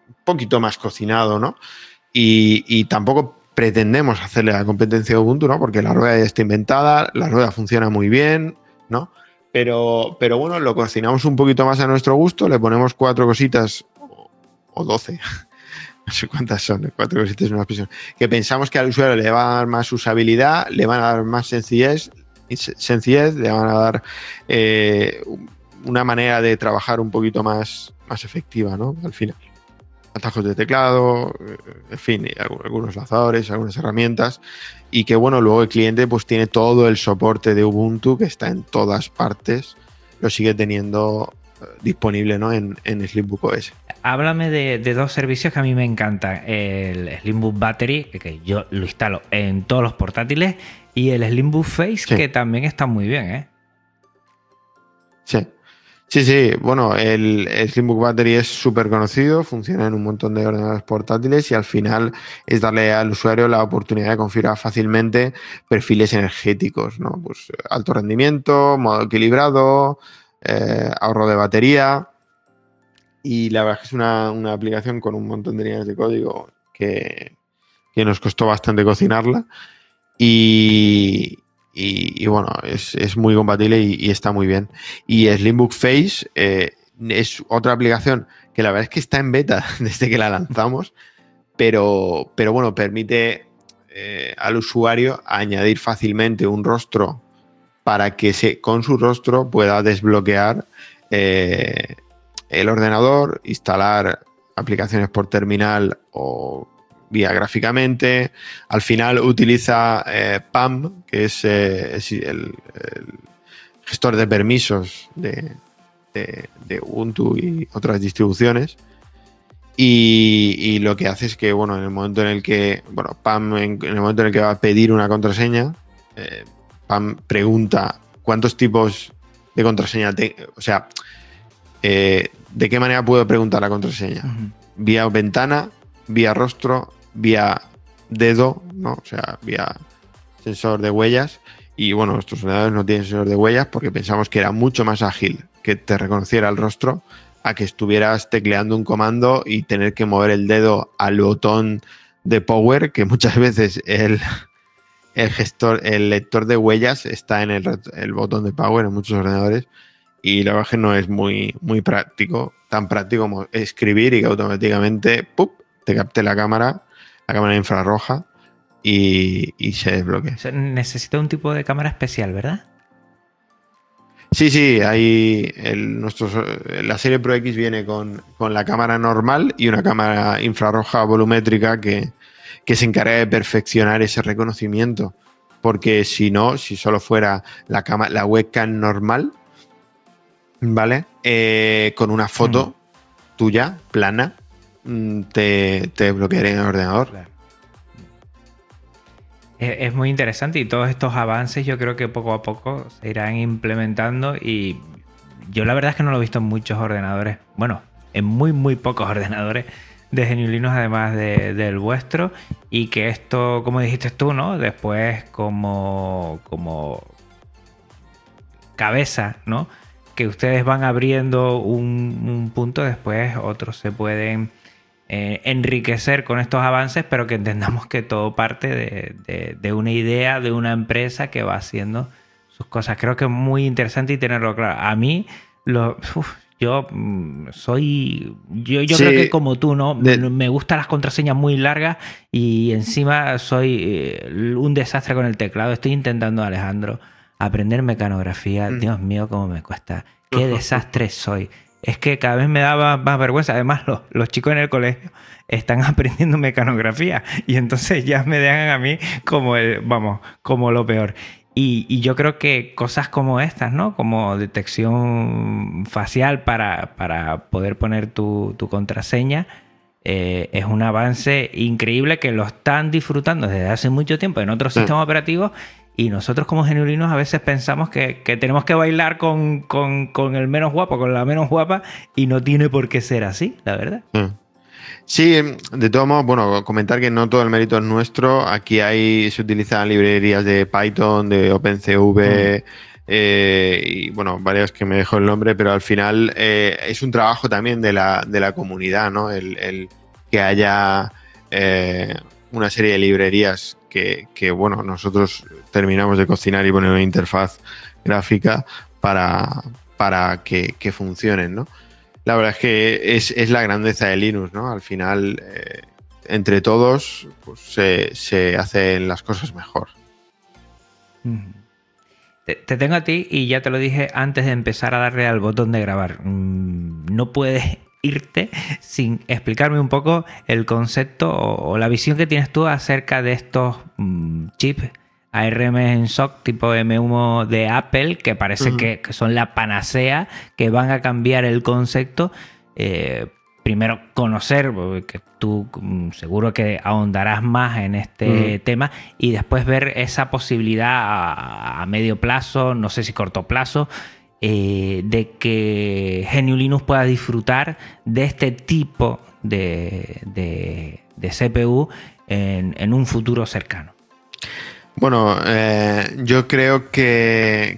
un poquito más cocinado, ¿no? Y, tampoco pretendemos hacerle la competencia a Ubuntu, ¿no? Porque la rueda ya está inventada, la rueda funciona muy bien, ¿no? Pero, pero bueno, lo cocinamos un poquito más a nuestro gusto, le ponemos cuatro cositas o doce <laughs> no sé cuántas son, cuatro cositas en una expresión, que pensamos que al usuario le va a dar más usabilidad, le van a dar más sencillez, sencillez le van a dar eh, una manera de trabajar un poquito más, más efectiva, ¿no? Al final. Atajos de teclado, eh, en fin, algunos lanzadores, algunas herramientas, y que bueno, luego el cliente pues tiene todo el soporte de Ubuntu que está en todas partes, lo sigue teniendo disponible ¿no? en, en Slimbook OS. Háblame de, dos servicios que a mí me encantan. El Slimbook Battery, que yo lo instalo en todos los portátiles, y el Slimbook Face, que también está muy bien. ¿eh? Sí. Sí, sí, bueno, el, Slimbook Battery es súper conocido, funciona en un montón de ordenadores portátiles y al final es darle al usuario la oportunidad de configurar fácilmente perfiles energéticos, ¿no? Pues alto rendimiento, modo equilibrado, eh, ahorro de batería y la verdad es que es una, aplicación con un montón de líneas de código que, nos costó bastante cocinarla y, y, bueno, es, muy compatible y, está muy bien. Y Slimbook Face eh, es otra aplicación que la verdad es que está en beta <laughs> desde que la lanzamos, pero, pero bueno, permite eh, al usuario añadir fácilmente un rostro para que se, con su rostro pueda desbloquear eh, el ordenador, instalar aplicaciones por terminal o vía gráficamente. Al final utiliza eh, PAM, que es, eh, el, gestor de permisos de, Ubuntu y otras distribuciones. Y, lo que hace es que, bueno, en el momento en el que, bueno, PAM, en, el momento en el que va a pedir una contraseña, eh, PAM pregunta cuántos tipos de contraseña, o sea, de qué manera puedo preguntar la contraseña. Vía ventana, vía rostro, vía dedo, ¿no? O sea, vía sensor de huellas. Y bueno, nuestros ordenadores no tienen sensor de huellas porque pensamos que era mucho más ágil que te reconociera el rostro a que estuvieras tecleando un comando y tener que mover el dedo al botón de power, que muchas veces el, el gestor, el lector de huellas está en el, botón de power en muchos ordenadores. Y la verdad que no es muy, muy práctico, tan práctico como escribir y que automáticamente te capte la cámara la cámara infrarroja y, se desbloquea. necesita un tipo de cámara especial, ¿verdad? Sí, sí, hay el, la serie Pro X viene con, la cámara normal y una cámara infrarroja volumétrica que, se encarga de perfeccionar ese reconocimiento. Porque si no, si solo fuera la, la webcam normal, ¿vale? Eh, con una foto mm. tuya, plana, te, te bloquearía en el ordenador. Es, muy interesante y todos estos avances yo creo que poco a poco se irán implementando y yo la verdad es que no lo he visto en muchos ordenadores, bueno, en muy muy pocos <laughs> ordenadores de GNU además del vuestro y que esto, como dijiste tú, ¿no? Después como, como cabeza, ¿no? Que ustedes van abriendo un punto, después otros se pueden eh, enriquecer con estos avances, pero que entendamos que todo parte de, una idea, de una empresa que va haciendo sus cosas. Creo que es muy interesante y tenerlo claro. A mí, lo, yo mm, soy. Yo, yo creo que como tú, ¿no? Me gustan las contraseñas muy largas y encima soy eh, un desastre con el teclado. Estoy intentando, Alejandro, aprender mecanografía. Mm. Dios mío, cómo me cuesta. Qué <laughs> desastre soy es que cada vez me daba más vergüenza. Además, los, chicos en el colegio están <laughs> aprendiendo mecanografía y entonces ya me dejan a mí como el, vamos, como lo peor. Y, yo creo que cosas como estas, ¿no? Como detección facial para, poder poner tu, contraseña, eh, es un avance increíble que lo están disfrutando desde hace mucho tiempo en otros sistemas operativos y nosotros como genuinos a veces pensamos que, tenemos que bailar con, el menos guapo, con la menos guapa, y no tiene por qué ser así, la verdad. Mm. Sí, de todos modos, bueno, comentar que no todo el mérito es nuestro. Aquí hay, se utilizan librerías de Python, de OpenCV, mm. eh, y bueno, varias que me dejo el nombre, pero al final eh, es un trabajo también de la, de la comunidad, ¿no? El, que haya eh, una serie de librerías que, bueno, nosotros terminamos de cocinar y poner una interfaz gráfica para, para que, funcionen, ¿no? La verdad es que es, la grandeza de Linux, ¿no? Al final, eh, entre todos, pues, se, hacen las cosas mejor. Te, tengo a ti y ya te lo dije antes de empezar a darle al botón de grabar. Mm, no puedes irte sin explicarme un poco el concepto o, la visión que tienes tú acerca de estos mm, chips ARM en SOC tipo M1 de Apple, que parece que, son la panacea, que van a cambiar el concepto. Eh, primero conocer, porque tú mm, seguro que ahondarás más en este tema, y después ver esa posibilidad a, medio plazo, no sé si corto plazo, eh, de que GNU Linux pueda disfrutar de este tipo de, CPU en, un futuro cercano? Bueno, eh, yo creo que,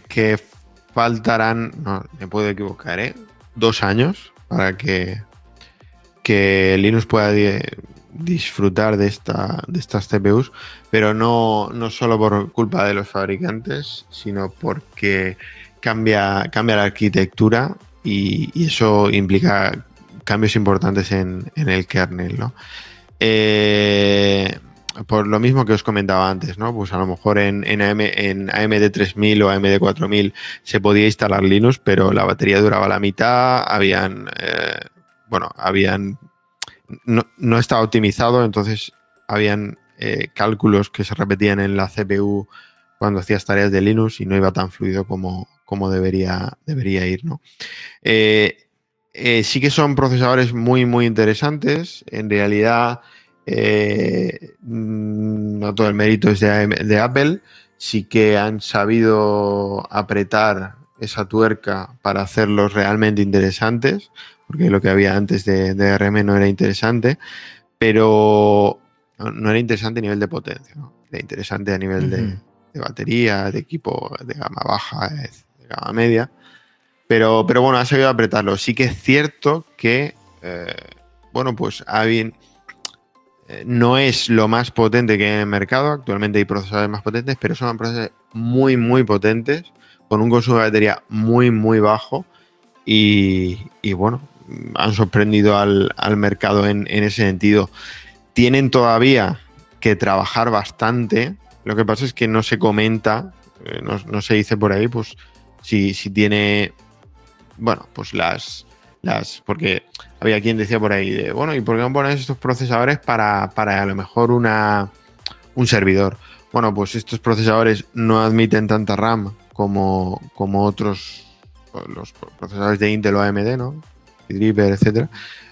faltarán, no, me puedo equivocar, ¿eh? dos años para que, que Linux pueda disfrutar de, esta, de estas CPUs, pero no, no solo por culpa de los fabricantes, sino porque cambia, cambia la arquitectura y, eso implica cambios importantes en, el kernel, ¿no? Eh, por lo mismo que os comentaba antes, ¿no? Pues a lo mejor en, en, AMD 3000 o AMD 4000 se podía instalar Linux, pero la batería duraba la mitad, habían, eh, bueno, habían, no, estaba optimizado, entonces habían eh, cálculos que se repetían en la CPU cuando hacías tareas de Linux y no iba tan fluido como, como debería, debería ir, ¿no? Eh, sí que son procesadores muy, muy interesantes. En realidad, eh, no todo el mérito es de, Apple, sí que han sabido apretar esa tuerca para hacerlos realmente interesantes, porque lo que había antes de, de RM no era interesante, pero no, era interesante a nivel de potencia, era interesante a nivel de, batería, de equipo de gama baja, gama media. Pero, pero bueno, ha sabido apretarlo. Sí que es cierto que, eh, bueno, pues ha bien eh, no es lo más potente que hay en el mercado. Actualmente hay procesadores más potentes, pero son procesadores muy, muy potentes, con un consumo de batería muy, muy bajo. Y, bueno, han sorprendido al, mercado en, ese sentido. Tienen todavía que trabajar bastante. Lo que pasa es que no se comenta, eh, no, se dice por ahí, pues si, si tiene, bueno, pues las, las, porque había quien decía por ahí de, bueno, ¿y por qué no pones estos procesadores para, a lo mejor una, un servidor? Bueno, pues estos procesadores no admiten tanta RAM como, como otros, los procesadores de Intel o AMD, ¿no? Driver, etcétera.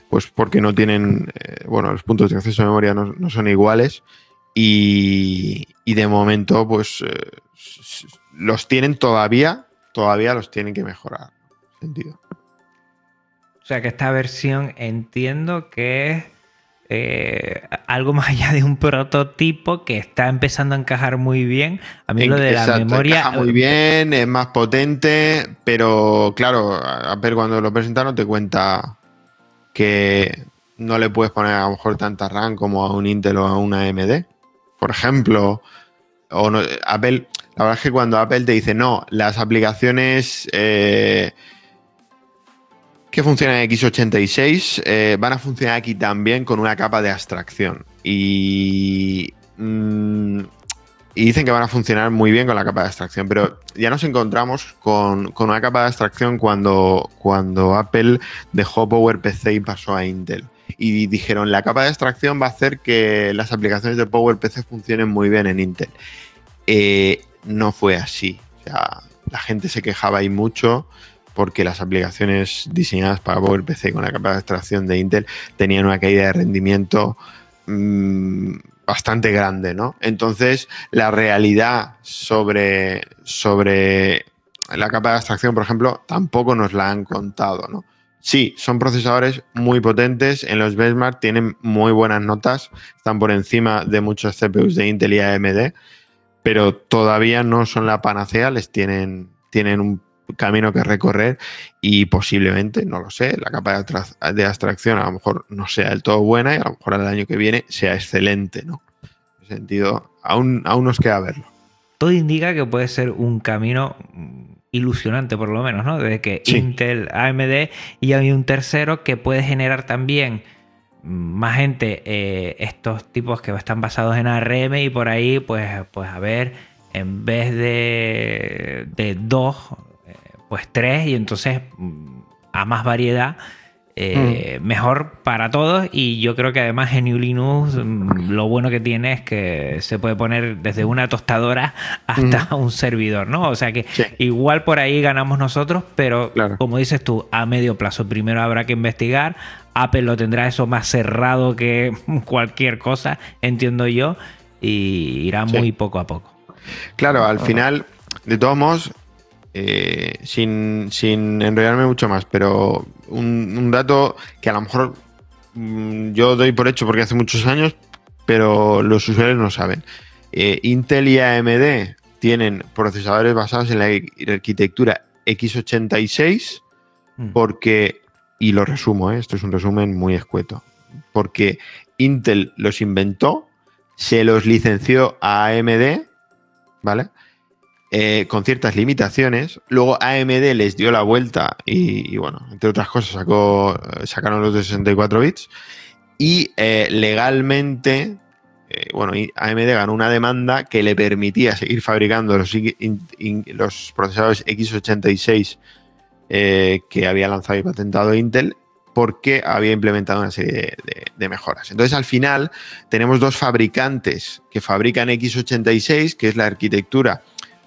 Pues porque no tienen, eh, bueno, los puntos de acceso a memoria no, son iguales y, de momento, pues eh, los tienen todavía, todavía los tienen que mejorar. Sentido. O sea que esta versión entiendo que es eh, algo <laughs> más allá de un prototipo que está empezando a encajar muy bien. A mí lo de la memoria. Encaja muy bien, es más potente, pero claro, a ver cuando lo presentaron te cuenta que no le puedes poner a lo mejor tanta RAM como a un Intel o a una AMD. Por ejemplo, o Apple, la verdad es que cuando Apple te dice no, las aplicaciones. Eh, que funcionan en x86 eh, van a funcionar aquí también con una capa de abstracción. Y, mm, y, dicen que van a funcionar muy bien con la capa de abstracción, pero ya nos encontramos con, una capa de abstracción cuando, cuando Apple dejó PowerPC y pasó a Intel. Y dijeron, la capa de abstracción va a hacer que las aplicaciones de PowerPC funcionen muy bien en Intel. Eh, no fue así. La gente se quejaba ahí mucho porque las aplicaciones diseñadas para PowerPC con la capa de abstracción de Intel tenían una caída de rendimiento mm, bastante grande, ¿no? Entonces, la realidad sobre, sobre la capa de abstracción, por ejemplo, tampoco nos la han contado, ¿no? Sí, son procesadores muy potentes. En los benchmark tienen muy buenas notas. Están por encima de muchos CPUs de Intel y AMD, pero todavía no son la panacea. Les tienen, tienen un camino que recorrer y posiblemente, no lo sé, la capa de, abstracción a lo mejor no sea del todo buena y a lo mejor el año que viene sea excelente, ¿no? En ese sentido, aún, aún nos queda verlo. Todo indica que puede ser un camino ilusionante por lo menos, ¿no? Desde que Intel, AMD y hay un tercero que puede generar también más gente eh, estos tipos que están basados en ARM y por ahí pues, pues a ver, en vez de, de dos pues tres y entonces mm, a más variedad. Eh, mm. Mejor para todos y yo creo que además en Linux mm, lo bueno que tiene es que se puede poner desde una tostadora hasta un servidor, ¿no? O sea que igual por ahí ganamos nosotros, pero como dices tú, a medio plazo. Primero habrá que investigar, Apple lo tendrá eso más cerrado que <laughs> cualquier cosa, entiendo yo, y irá muy poco a poco. Claro, al final, de todos modos, eh, sin, sin, enrollarme mucho más, pero un, dato que a lo mejor mm, yo doy por hecho porque hace muchos años, pero los usuarios no saben. Eh, Intel y AMD tienen procesadores basados en la arquitectura x86 mm. porque, y lo resumo, esto es un resumen muy escueto, porque Intel los inventó, se los licenció a AMD, ¿vale? Eh, con ciertas limitaciones. Luego AMD les dio la vuelta y, bueno, entre otras cosas sacó, sacaron los de 64 bits. Y eh, legalmente, eh, bueno, AMD ganó una demanda que le permitía seguir fabricando los procesadores x86 que había lanzado y patentado Intel porque había implementado una serie de, mejoras. Entonces, al final, tenemos dos fabricantes que fabrican x86, que es la arquitectura,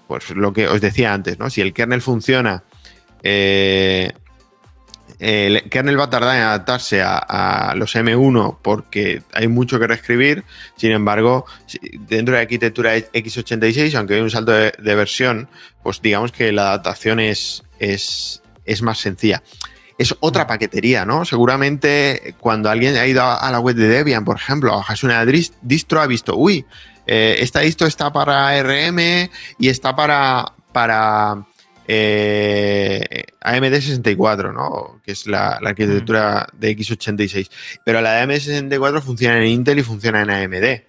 pues lo que os decía antes, ¿no? Si el kernel funciona, eh, el kernel va a tardar en adaptarse a, los M1 porque hay mucho que reescribir. Sin embargo, dentro de la arquitectura x86, aunque hay un salto de, versión, pues digamos que la adaptación es, es, es más sencilla es otra paquetería, ¿no? Seguramente cuando alguien ha ido a la web de Debian, por ejemplo, a bajarse una distro, ha visto, uy, eh, esta distro está para RM y está para, para eh, AMD64, ¿no? Que es la, arquitectura de x86. Pero la de AMD64 funciona en Intel y funciona en AMD.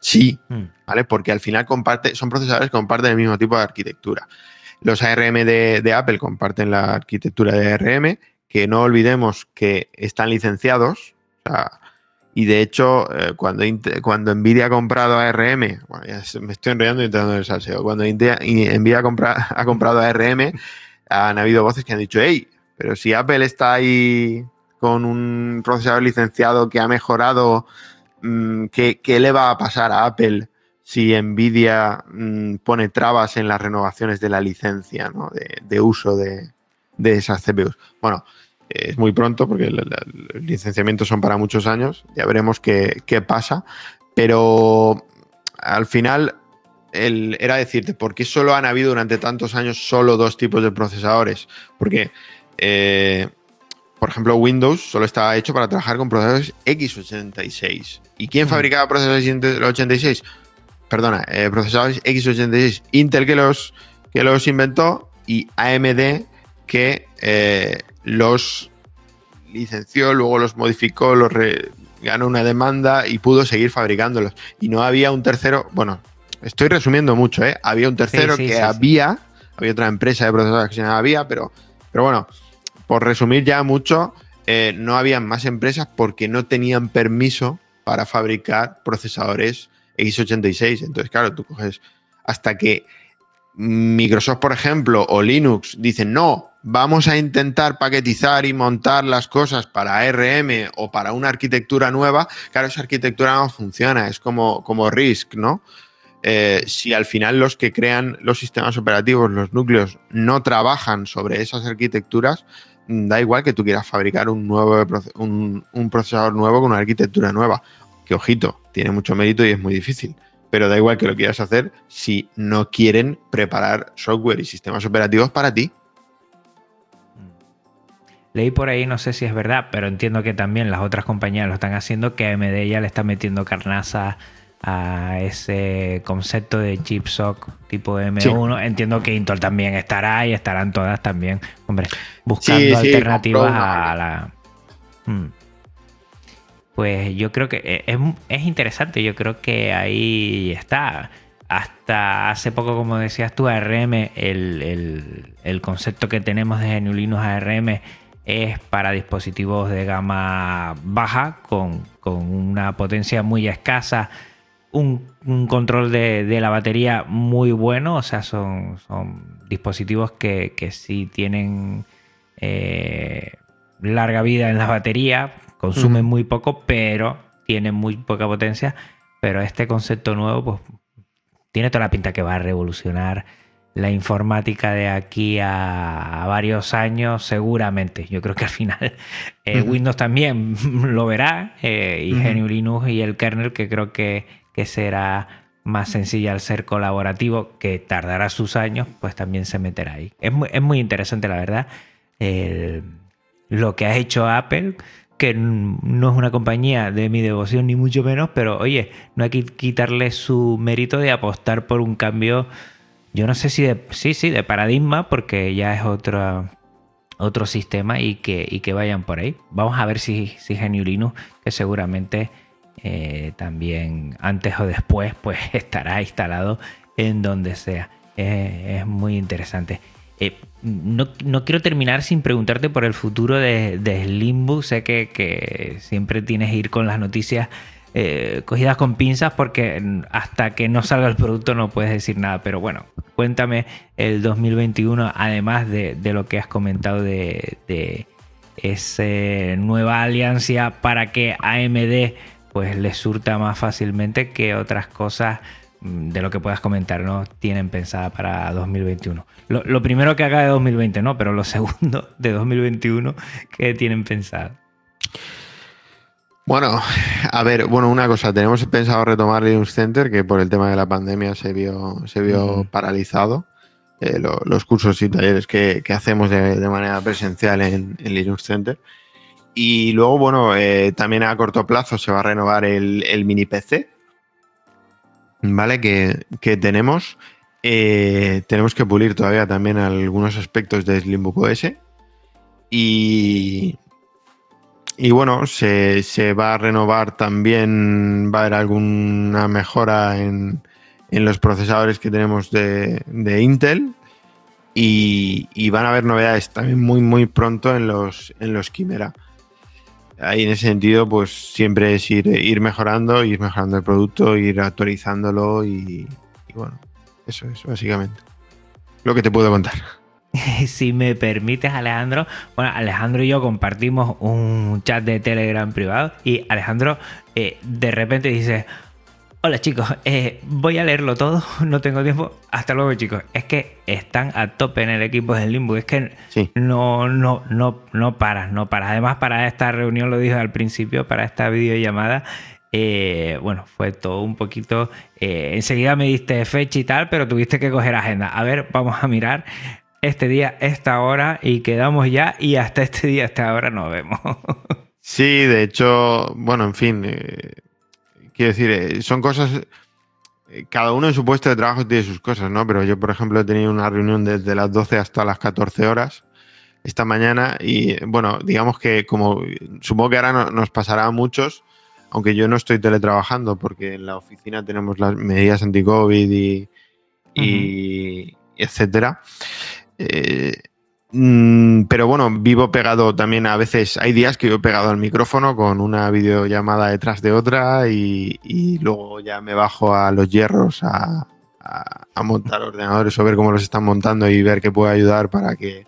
Sí, mm. ¿vale? Porque al final comparte, son procesadores que comparten el mismo tipo de arquitectura. Los ARM de, de Apple comparten la arquitectura de ARM que no olvidemos que están licenciados. Y de hecho, eh, cuando, cuando Nvidia ha comprado ARM, bueno, ya me estoy enrollando y entrando en el salseo. Cuando Nvidia, ha, <laughs> comprado ARM, han habido voces que han dicho, hey, pero si Apple está ahí con un procesador licenciado que ha mejorado, mm, ¿qué, le va a pasar a Apple si Nvidia mm, pone trabas en las renovaciones de la licencia de, uso de, de esas CPUs? Bueno, es muy pronto porque los licenciamientos son para muchos años, ya veremos qué, pasa, pero al final era decirte, ¿por qué solo han habido durante tantos años solo dos tipos de procesadores? Porque, eh, por ejemplo, Windows solo estaba hecho para trabajar con procesadores x86. ¿Y quién mm. fabricaba procesadores x86? Perdona, eh, procesadores x86. Intel que los, que los inventó y AMD que eh, los licenció, luego los modificó, los ganó una demanda y pudo seguir fabricándolos. Y no había un tercero, bueno, estoy resumiendo mucho, ¿eh? Había un tercero que había, había otra empresa de procesadores que se llamaba Había, pero, pero bueno, por resumir ya mucho, eh, no había más empresas porque no tenían permiso para fabricar procesadores x86. Entonces, claro, tú coges hasta que Microsoft, por ejemplo, o Linux dicen, no, vamos a intentar paquetizar y montar las cosas para ARM o para una arquitectura nueva, claro, esa arquitectura no funciona, es como, como RISC, ¿no? Eh, si al final los que crean los sistemas operativos, los núcleos, no trabajan sobre esas arquitecturas, da igual que tú quieras fabricar un, nuevo, un procesador nuevo con una arquitectura nueva. Que ojito, tiene mucho mérito y es muy difícil pero da igual que lo quieras hacer si no quieren preparar software y sistemas operativos para ti. Leí por ahí, no sé si es verdad, pero entiendo que también las otras compañías lo están haciendo, que AMD ya le está metiendo carnaza a ese concepto de chipsock tipo M1. Entiendo que Intel también estará y estarán todas también, hombre, buscando alternativas a la... Hmm. Pues yo creo que e, es, interesante, yo creo que ahí está. Hasta hace poco, como decías tú, ARM, el, el concepto que tenemos de GNU Linux ARM es para dispositivos de gama baja con, una potencia muy escasa, un, control de, la batería muy bueno, o sea, son, son dispositivos que, que sí tienen eh, larga vida en la batería, consumen muy poco, pero tienen muy poca potencia, pero este concepto nuevo pues tiene toda la pinta que va a revolucionar la informática de aquí a, varios años, seguramente. Yo creo que al final <laughs> eh, Windows también <laughs> lo verá, eh, y Linux y el kernel, que creo que, será más sencilla al ser colaborativo, que tardará sus años, pues también se meterá ahí. Es muy, es muy interesante, la verdad, lo que ha hecho Apple, que no es una compañía de mi devoción ni mucho menos, pero oye, no hay que quitarle su mérito de apostar por un cambio, yo no sé si de, sí, sí, de paradigma, porque ya es otro, otro sistema y que, y que vayan por ahí. Vamos a ver si, si Linux, que seguramente eh, también antes o después pues <laughs> estará instalado en donde sea. es muy interesante. Eh, no, quiero terminar sin preguntarte por el futuro de, de Sé que, siempre tienes que ir con las noticias eh, cogidas con pinzas porque hasta que no salga el producto no puedes decir nada. Pero bueno, cuéntame el 2021, además de, lo que has comentado de, de esa nueva alianza para que AMD pues les surta más fácilmente que otras cosas mm, de lo que puedas comentar, ¿no? Tienen pensada para 2021. Lo, primero que haga de 2020, ¿no? Pero lo <laughs> segundo de 2021 que tienen pensado. Bueno, a ver, bueno, una cosa, tenemos pensado retomar Linux Center, que por el tema de la pandemia se vio, se vio paralizado. Eh, los cursos y talleres que, hacemos de, manera presencial en, en Linux Center. Y luego, bueno, eh, también a corto plazo se va a renovar el, mini PC, ¿vale? Que, tenemos. Eh, tenemos que pulir todavía también algunos aspectos de Slimbook OS. Y, y bueno, se, va a renovar también, va a haber alguna mejora en, los procesadores que tenemos de, Intel. Y, van a haber novedades también muy, muy pronto en los, en los Quimera ahí en ese sentido, pues siempre es ir, ir mejorando, ir mejorando el producto, ir actualizándolo y, bueno, eso es básicamente lo que te puedo contar. <laughs> si me permites, Alejandro, bueno, Alejandro y yo compartimos un chat de Telegram privado y Alejandro eh, de repente dice, Hola chicos, eh, voy a leerlo todo, <laughs> no tengo tiempo. Hasta luego chicos. Es que están a tope en el equipo del Limbo. Es que no, no, no, no paras, no paras. Además, para esta reunión, lo dije al principio, para esta videollamada, eh, bueno, fue todo un poquito. Eh, enseguida me diste fecha y tal, pero tuviste que coger agenda. A ver, vamos a mirar este día, esta hora y quedamos ya. Y hasta este día, esta hora nos vemos. <laughs> sí, de hecho, bueno, en fin Quiero decir, eh, son cosas. Eh, cada uno en su puesto de trabajo tiene sus cosas, ¿no? Pero yo, por ejemplo, he tenido una reunión desde las 12 hasta las 14 horas esta mañana y, bueno, digamos que como supongo que ahora nos pasará a muchos, aunque yo no estoy teletrabajando porque en la oficina tenemos las medidas anti-COVID y, y etcétera. Eh, Mm, pero bueno, vivo pegado también a veces, hay días que vivo pegado al micrófono con una videollamada detrás de otra y, luego ya me bajo a los hierros a, montar ordenadores o ver cómo los están montando y ver qué puede ayudar para que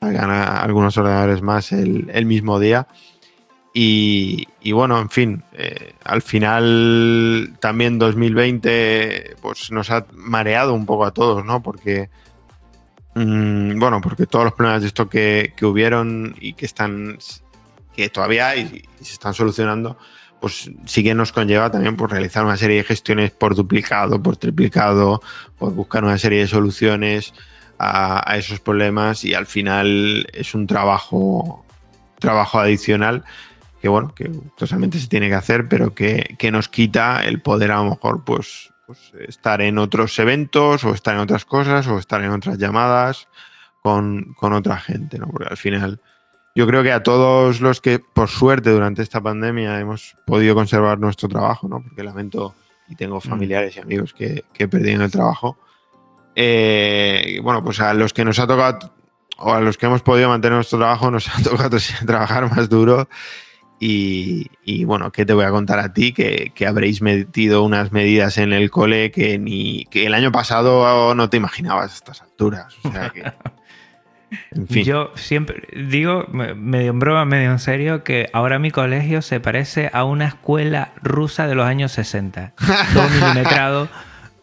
salgan algunos ordenadores más el, mismo día. Y, bueno, en fin, eh, al final también 2020 pues nos ha mareado un poco a todos, ¿no? Porque Mm, bueno, porque todos los problemas de esto que, hubieron y que están, que todavía hay y se están solucionando, pues sí que nos conlleva también por realizar una serie de gestiones por duplicado, por triplicado, por buscar una serie de soluciones a, esos problemas y al final es un trabajo, trabajo adicional que bueno, que totalmente se tiene que hacer, pero que, que nos quita el poder a lo mejor pues pues, estar en otros eventos o estar en otras cosas o estar en otras llamadas con, otra gente, ¿no? Porque al final yo creo que a todos los que por suerte durante esta pandemia hemos podido conservar nuestro trabajo, ¿no? Porque lamento y tengo mm. familiares y amigos que, que perdieron el trabajo. Eh, bueno, pues a los que nos ha tocado o a los que hemos podido mantener nuestro trabajo nos ha <laughs> tocado trabajar más duro y, bueno, ¿qué te voy a contar a ti? Que, habréis metido unas medidas en el cole que ni que el año pasado no te imaginabas a estas alturas. O sea que. En fin. Yo siempre digo, medio en broma, medio en serio, que ahora mi colegio se parece a una escuela rusa de los años 60. <laughs> Todo milimetrado,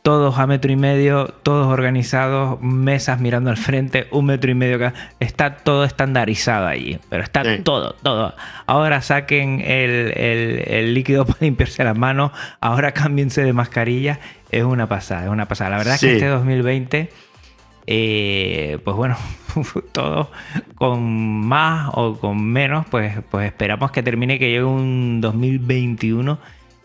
todos a metro y medio, todos organizados, mesas mirando al frente, un metro y medio acá. Está todo estandarizado allí, pero está Sí. todo, todo. Ahora saquen el, el- el líquido <laughs> para limpiarse las manos, ahora cámbiense de mascarilla. Es una pasada, es una pasada. La verdad es que este 2020, eh, pues bueno, <laughs> todo con más o con menos, pues, pues esperamos que termine, que llegue un 2021,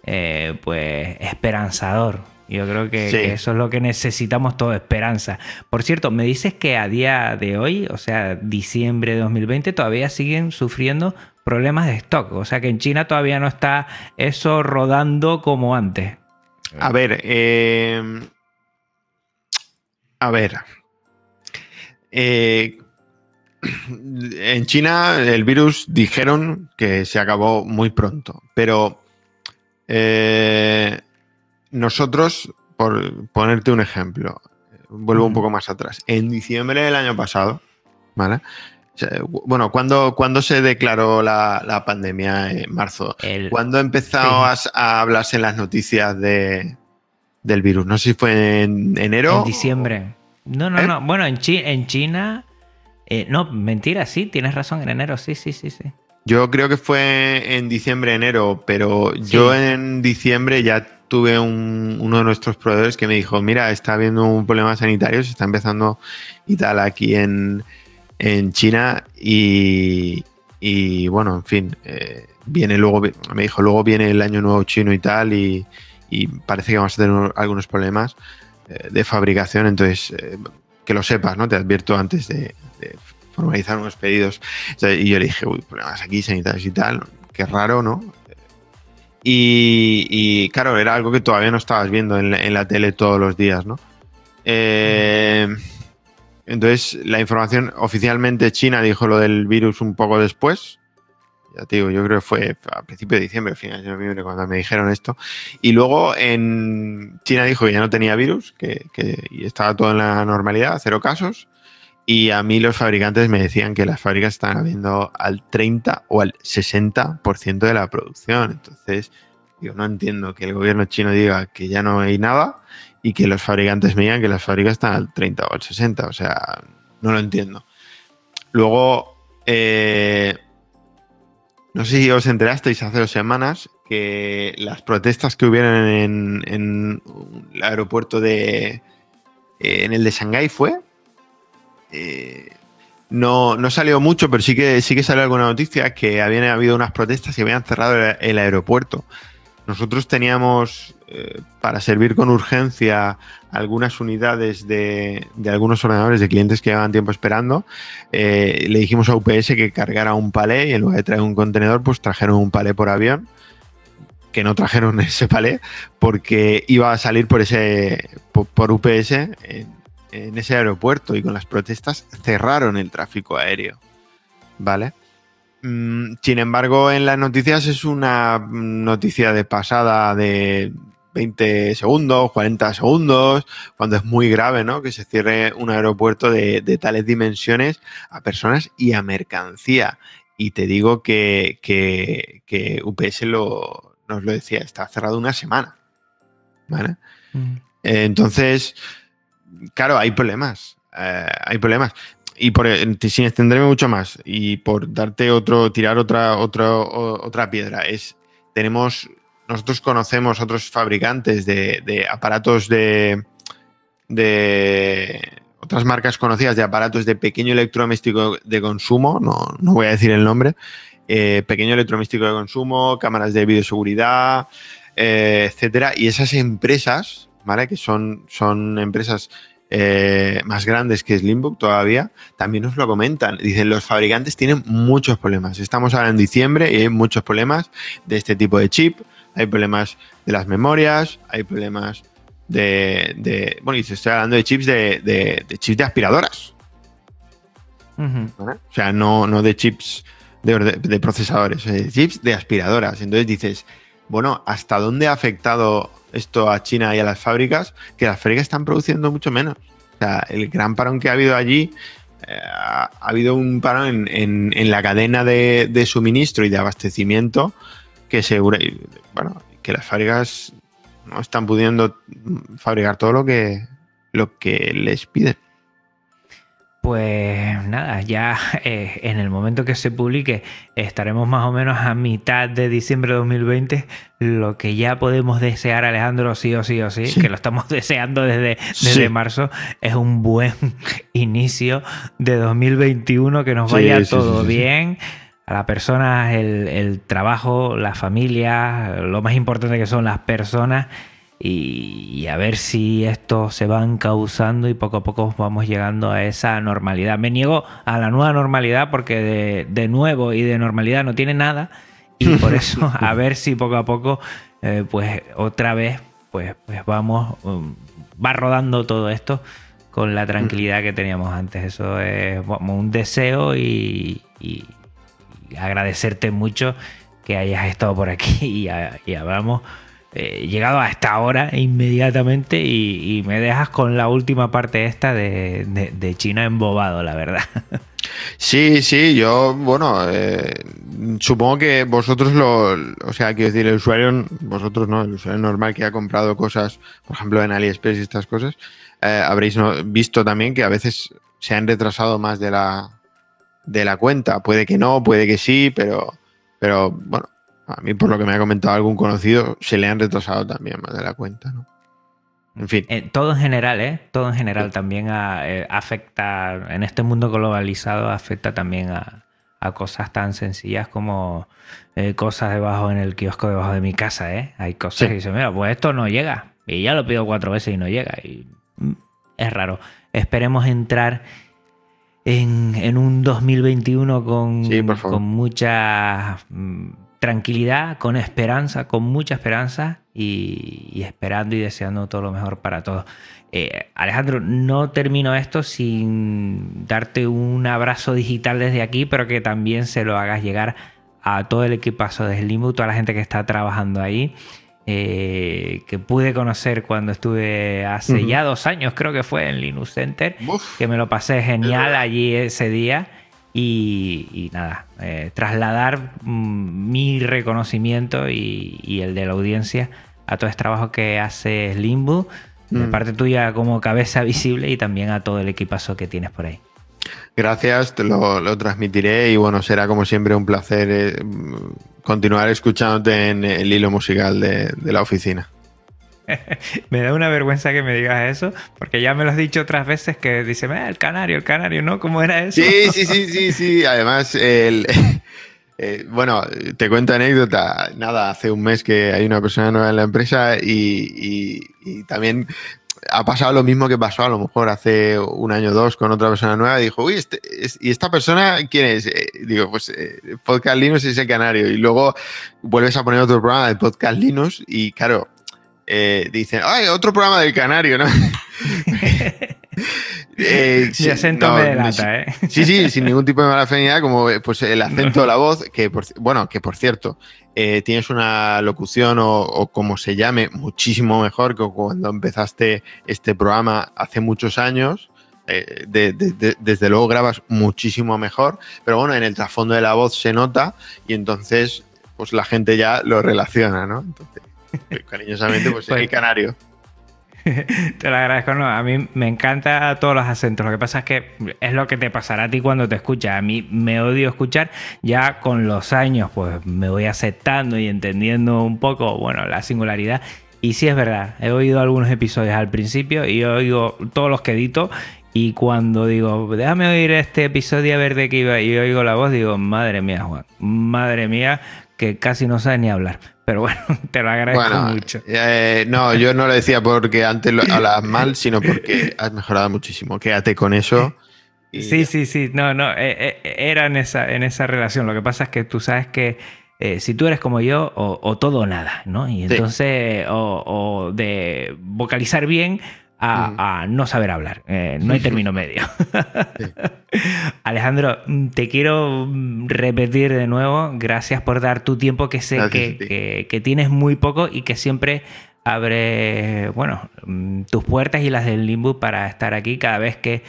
eh, pues esperanzador. Yo creo que, Sí. que eso es lo que necesitamos todo, esperanza. Por cierto, me dices que a día de hoy, o sea, diciembre de 2020, todavía siguen sufriendo problemas de stock. O sea que en China todavía no está eso rodando como antes. A ver, eh, a ver. Eh, <clears throat> en China el virus dijeron que se acabó muy pronto, pero eh, nosotros, por ponerte un ejemplo, vuelvo un poco más atrás. En diciembre del año pasado, ¿vale? Bueno, ¿cuándo, cuándo se declaró la, la pandemia? En marzo. El- ¿Cuándo empezó a, a hablarse en las noticias de, del virus? No sé si fue en enero. En diciembre. No, no, ¿Eh? no. Bueno, en, Chi- en China. eh, no, mentira, sí, tienes razón, en enero, sí, sí, sí, sí. Yo creo que fue en diciembre, enero, pero yo en diciembre ya tuve un- uno de nuestros proveedores que me dijo, mira, está habiendo un problema sanitario, se está empezando y tal aquí en, en China y, y, bueno, en fin, eh, viene luego, me dijo, luego viene el año nuevo chino y tal y, y parece que vamos a tener algunos problemas eh, de fabricación, entonces eh, que lo sepas, ¿no? Te advierto antes de, formalizar unos pedidos. Y yo le dije, uy, problemas aquí sanitarios y tal, qué raro, ¿no? Y, claro, era algo que todavía no estabas viendo en la, en la tele todos los días, ¿no? Eh, entonces, la información oficialmente China dijo lo del virus un poco después. Ya te digo, yo creo que fue a principios de diciembre, finales de noviembre, cuando me dijeron esto. Y luego en China dijo que ya no tenía virus, que, que y estaba todo en la normalidad, cero casos. Y a mí los fabricantes me decían que las fábricas están habiendo al 30 o al 60% de la producción. Entonces, yo no entiendo que el gobierno chino diga que ya no hay nada y que los fabricantes me digan que las fábricas están al 30 o al 60. O sea, no lo entiendo. Luego, eh, no sé si os enterasteis hace dos semanas que las protestas que hubieron en, en el aeropuerto de... eh, en el de Shanghái fue, eh, no, no salió mucho, pero sí que, sí que salió alguna noticia que habían habido unas protestas y habían cerrado el, aeropuerto. Nosotros teníamos eh, para servir con urgencia algunas unidades de, de, algunos ordenadores de clientes que llevaban tiempo esperando. Eh, le dijimos a UPS que cargara un palé y en lugar de traer un contenedor, pues trajeron un palé por avión. Que no trajeron <laughs> ese palé porque iba a salir por ese por, UPS en ese aeropuerto y con las protestas cerraron el tráfico aéreo. ¿Vale? Mm, sin embargo, en las noticias es una noticia de pasada de 20 segundos, 40 segundos, cuando es muy grave, ¿no? Que se cierre un aeropuerto de, de tales dimensiones a personas y a mercancía. Y te digo que, que, que UPS lo, nos lo decía, está cerrado una semana. ¿Vale? Mm. Entonces, claro, hay problemas. Eh, hay problemas. Y por, sin extenderme mucho más, y por darte otro, tirar otra, otra, otra piedra, es tenemos, nosotros conocemos otros fabricantes de, de aparatos de, de otras marcas conocidas de aparatos de pequeño electrodoméstico de consumo, no, no voy a decir el nombre, eh, pequeño electrodoméstico de consumo, cámaras de videoseguridad, eh, etcétera, y esas empresas, ¿vale? Que son, son empresas eh, más grandes que Slimbook todavía, también nos lo comentan. Dicen, los fabricantes tienen muchos problemas. Estamos ahora en diciembre y hay muchos problemas de este tipo de chip. Hay problemas de las memorias, hay problemas de... de bueno, y se estoy hablando de chips de, de, de chips de aspiradoras. Uh -huh. ¿vale? O sea, no, no de chips de, de procesadores, de chips de aspiradoras. Entonces dices, bueno, ¿hasta dónde ha afectado esto a China y a las fábricas? Que las fábricas están produciendo mucho menos. O sea, el gran parón que ha habido allí, eh, ha, ha, habido un parón en, la cadena de, suministro y de abastecimiento que segura, bueno, que las fábricas no están pudiendo fabricar todo lo que, lo que les piden. Pues nada, ya <laughs> eh, en el momento que se publique estaremos más o menos a mitad de diciembre de 2020. Lo que ya podemos desear, Alejandro, sí o sí o sí, que lo estamos <laughs> deseando desde, desde marzo, es un buen <laughs> inicio de 2021, que nos vaya todo bien. A la persona, el, el trabajo, la familia, lo más importante que son las personas y, a ver si esto se va encauzando y poco a poco vamos llegando a esa normalidad. Me niego a la nueva normalidad porque de, nuevo y de normalidad no tiene nada y por <laughs> eso a ver si poco a poco eh, pues otra vez pues, pues vamos, um, va rodando todo esto con la tranquilidad que teníamos antes. Eso es un deseo y, agradecerte mucho que hayas estado por aquí <laughs> y, y hablamos llegado a esta hora inmediatamente y, me dejas con la última parte esta de, de, China embobado, la verdad. <laughs> Sí, sí, yo, bueno, eh, supongo que vosotros lo, o sea, quiero decir, el usuario, vosotros no, el usuario normal que ha comprado cosas, por ejemplo, en AliExpress y estas cosas, eh, habréis visto también que a veces se han retrasado más de la, de la cuenta. Puede que no, puede que sí, pero, pero bueno, a mí, por lo que me ha comentado algún conocido, se le han retrasado también más de la cuenta, ¿no? En fin. Eh, todo en general, ¿eh? Todo en general también eh, afecta, en este mundo globalizado, afecta también a, cosas tan sencillas como eh, cosas debajo en el kiosco debajo de mi casa, ¿eh? Hay cosas que dicen, mira, pues esto no llega. Y ya lo pido cuatro veces y no llega. Y mm, es raro. Esperemos entrar en, un 2021 con, con mucha mm, tranquilidad, con esperanza, con mucha esperanza y, esperando y deseando todo lo mejor para todos. Eh, Alejandro, no termino esto sin darte un abrazo digital desde aquí, pero que también se lo hagas llegar a todo el equipazo de Slimbo, toda la gente que está trabajando ahí. Eh, que pude conocer cuando estuve hace ya dos años, creo que fue en Linux Center, que me lo pasé genial allí ese día. Y, nada, eh, trasladar mm, mi reconocimiento y, el de la audiencia a todo este trabajo que hace Limbo, de mm. parte tuya como cabeza <laughs> visible y también a todo el equipazo que tienes por ahí. Gracias, te lo, transmitiré y bueno, será como siempre un placer eh, continuar escuchándote en el hilo musical de la oficina. <laughs> me da una vergüenza que me digas eso, porque ya me lo has dicho otras veces que dice, el canario, el canario, ¿no? ¿Cómo era eso? Sí, sí, sí, sí, sí. Además, el, <laughs> eh, bueno, te cuento anécdota. Nada, hace un mes que hay una persona nueva en la empresa y, también ha pasado lo mismo que pasó a lo mejor hace un año o dos con otra persona nueva. Dijo, uy, este, ¿y esta persona quién es? Eh, digo, pues eh, Podcast Linux es el canario. Y luego vuelves a poner otro programa de Podcast Linux y claro, eh, dicen, ¡ay, otro programa del Canario, ¿no? <laughs> eh, sí, acento me delata, ¿eh? Sí, sí, sin ningún tipo de mala como pues el acento de la voz, que por, bueno, que por cierto, eh, tienes una locución o, como se llame, muchísimo mejor que cuando empezaste este programa hace muchos años. Eh, desde luego grabas muchísimo mejor, pero bueno, en el trasfondo de la voz se nota y entonces pues la gente ya lo relaciona, ¿no? Entonces, <laughs> Cariñosamente, pues, el canario. <laughs> Te lo agradezco, no, a mí me encanta todos los acentos. Lo que pasa es que es lo que te pasará a ti cuando te escuchas. A mí me odio escuchar. Ya con los años, pues me voy aceptando y entendiendo un poco, bueno, la singularidad. Y sí es verdad, he oído algunos episodios al principio y oigo todos los que edito. Y cuando digo, déjame oír este episodio a ver de qué iba, y oigo la voz, digo, madre mía, Juan, madre mía, que casi no sabe ni hablar. Pero bueno, <laughs> te lo agradezco mucho. Eh, no, <laughs> yo no lo decía porque antes lo hablabas mal, sino porque has mejorado muchísimo. Quédate con eso. sí, sí, sí. No, no. Eh, eh, era en esa, en esa relación. Lo que pasa es que tú sabes que si tú eres como yo, o, todo o nada, ¿no? Y entonces, o, de vocalizar bien a, no saber hablar. Eh, no hay <laughs> término medio. <laughs> Alejandro, te quiero repetir de nuevo, gracias por dar tu tiempo, que sé que, tienes muy poco y que siempre abre, bueno, mm, tus puertas y las del Limbo para estar aquí cada vez que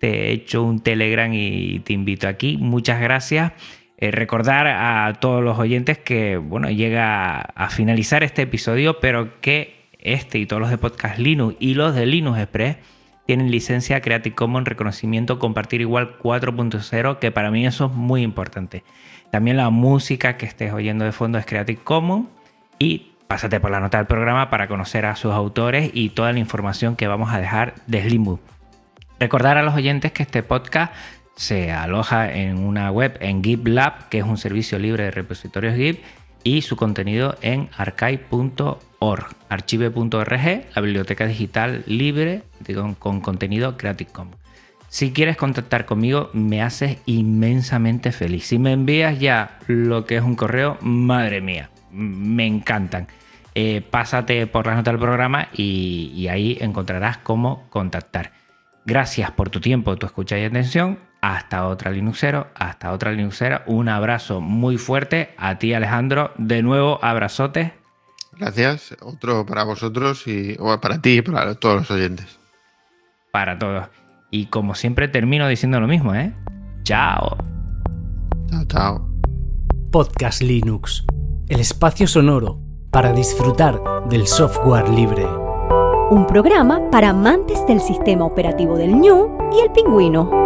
te echo un Telegram y te invito aquí. Muchas gracias. Eh, recordar a todos los oyentes que, bueno, llega a finalizar este episodio, pero que este y todos los de Podcast Linux y los de Linux Express tienen licencia Creative Commons reconocimiento compartir igual 4.0, que para mí eso es muy importante. También la música que estés oyendo de fondo es Creative Commons y pásate por la nota del programa para conocer a sus autores y toda la información que vamos a dejar de Slimbook. Recordar a los oyentes que este podcast se aloja en una web en GitLab, que es un servicio libre de repositorios Git, y su contenido en archive.org, archive.org, la biblioteca digital libre con contenido Creative Commons. Si quieres contactar conmigo, me haces inmensamente feliz. Si me envías ya lo que es un correo, madre mía, me encantan. Eh, pásate por la nota del programa y, y ahí encontrarás cómo contactar. Gracias por tu tiempo, tu escucha y atención hasta otra Linuxero, hasta otra Linuxera. Un abrazo muy fuerte a ti, Alejandro. De nuevo, abrazote. Gracias. Otro para vosotros y para ti y para todos los oyentes. Para todos. Y como siempre termino diciendo lo mismo, ¿eh? Chao. Chao, chao. Podcast Linux. El espacio sonoro para disfrutar del software libre. Un programa para amantes del sistema operativo del ñu y el pingüino.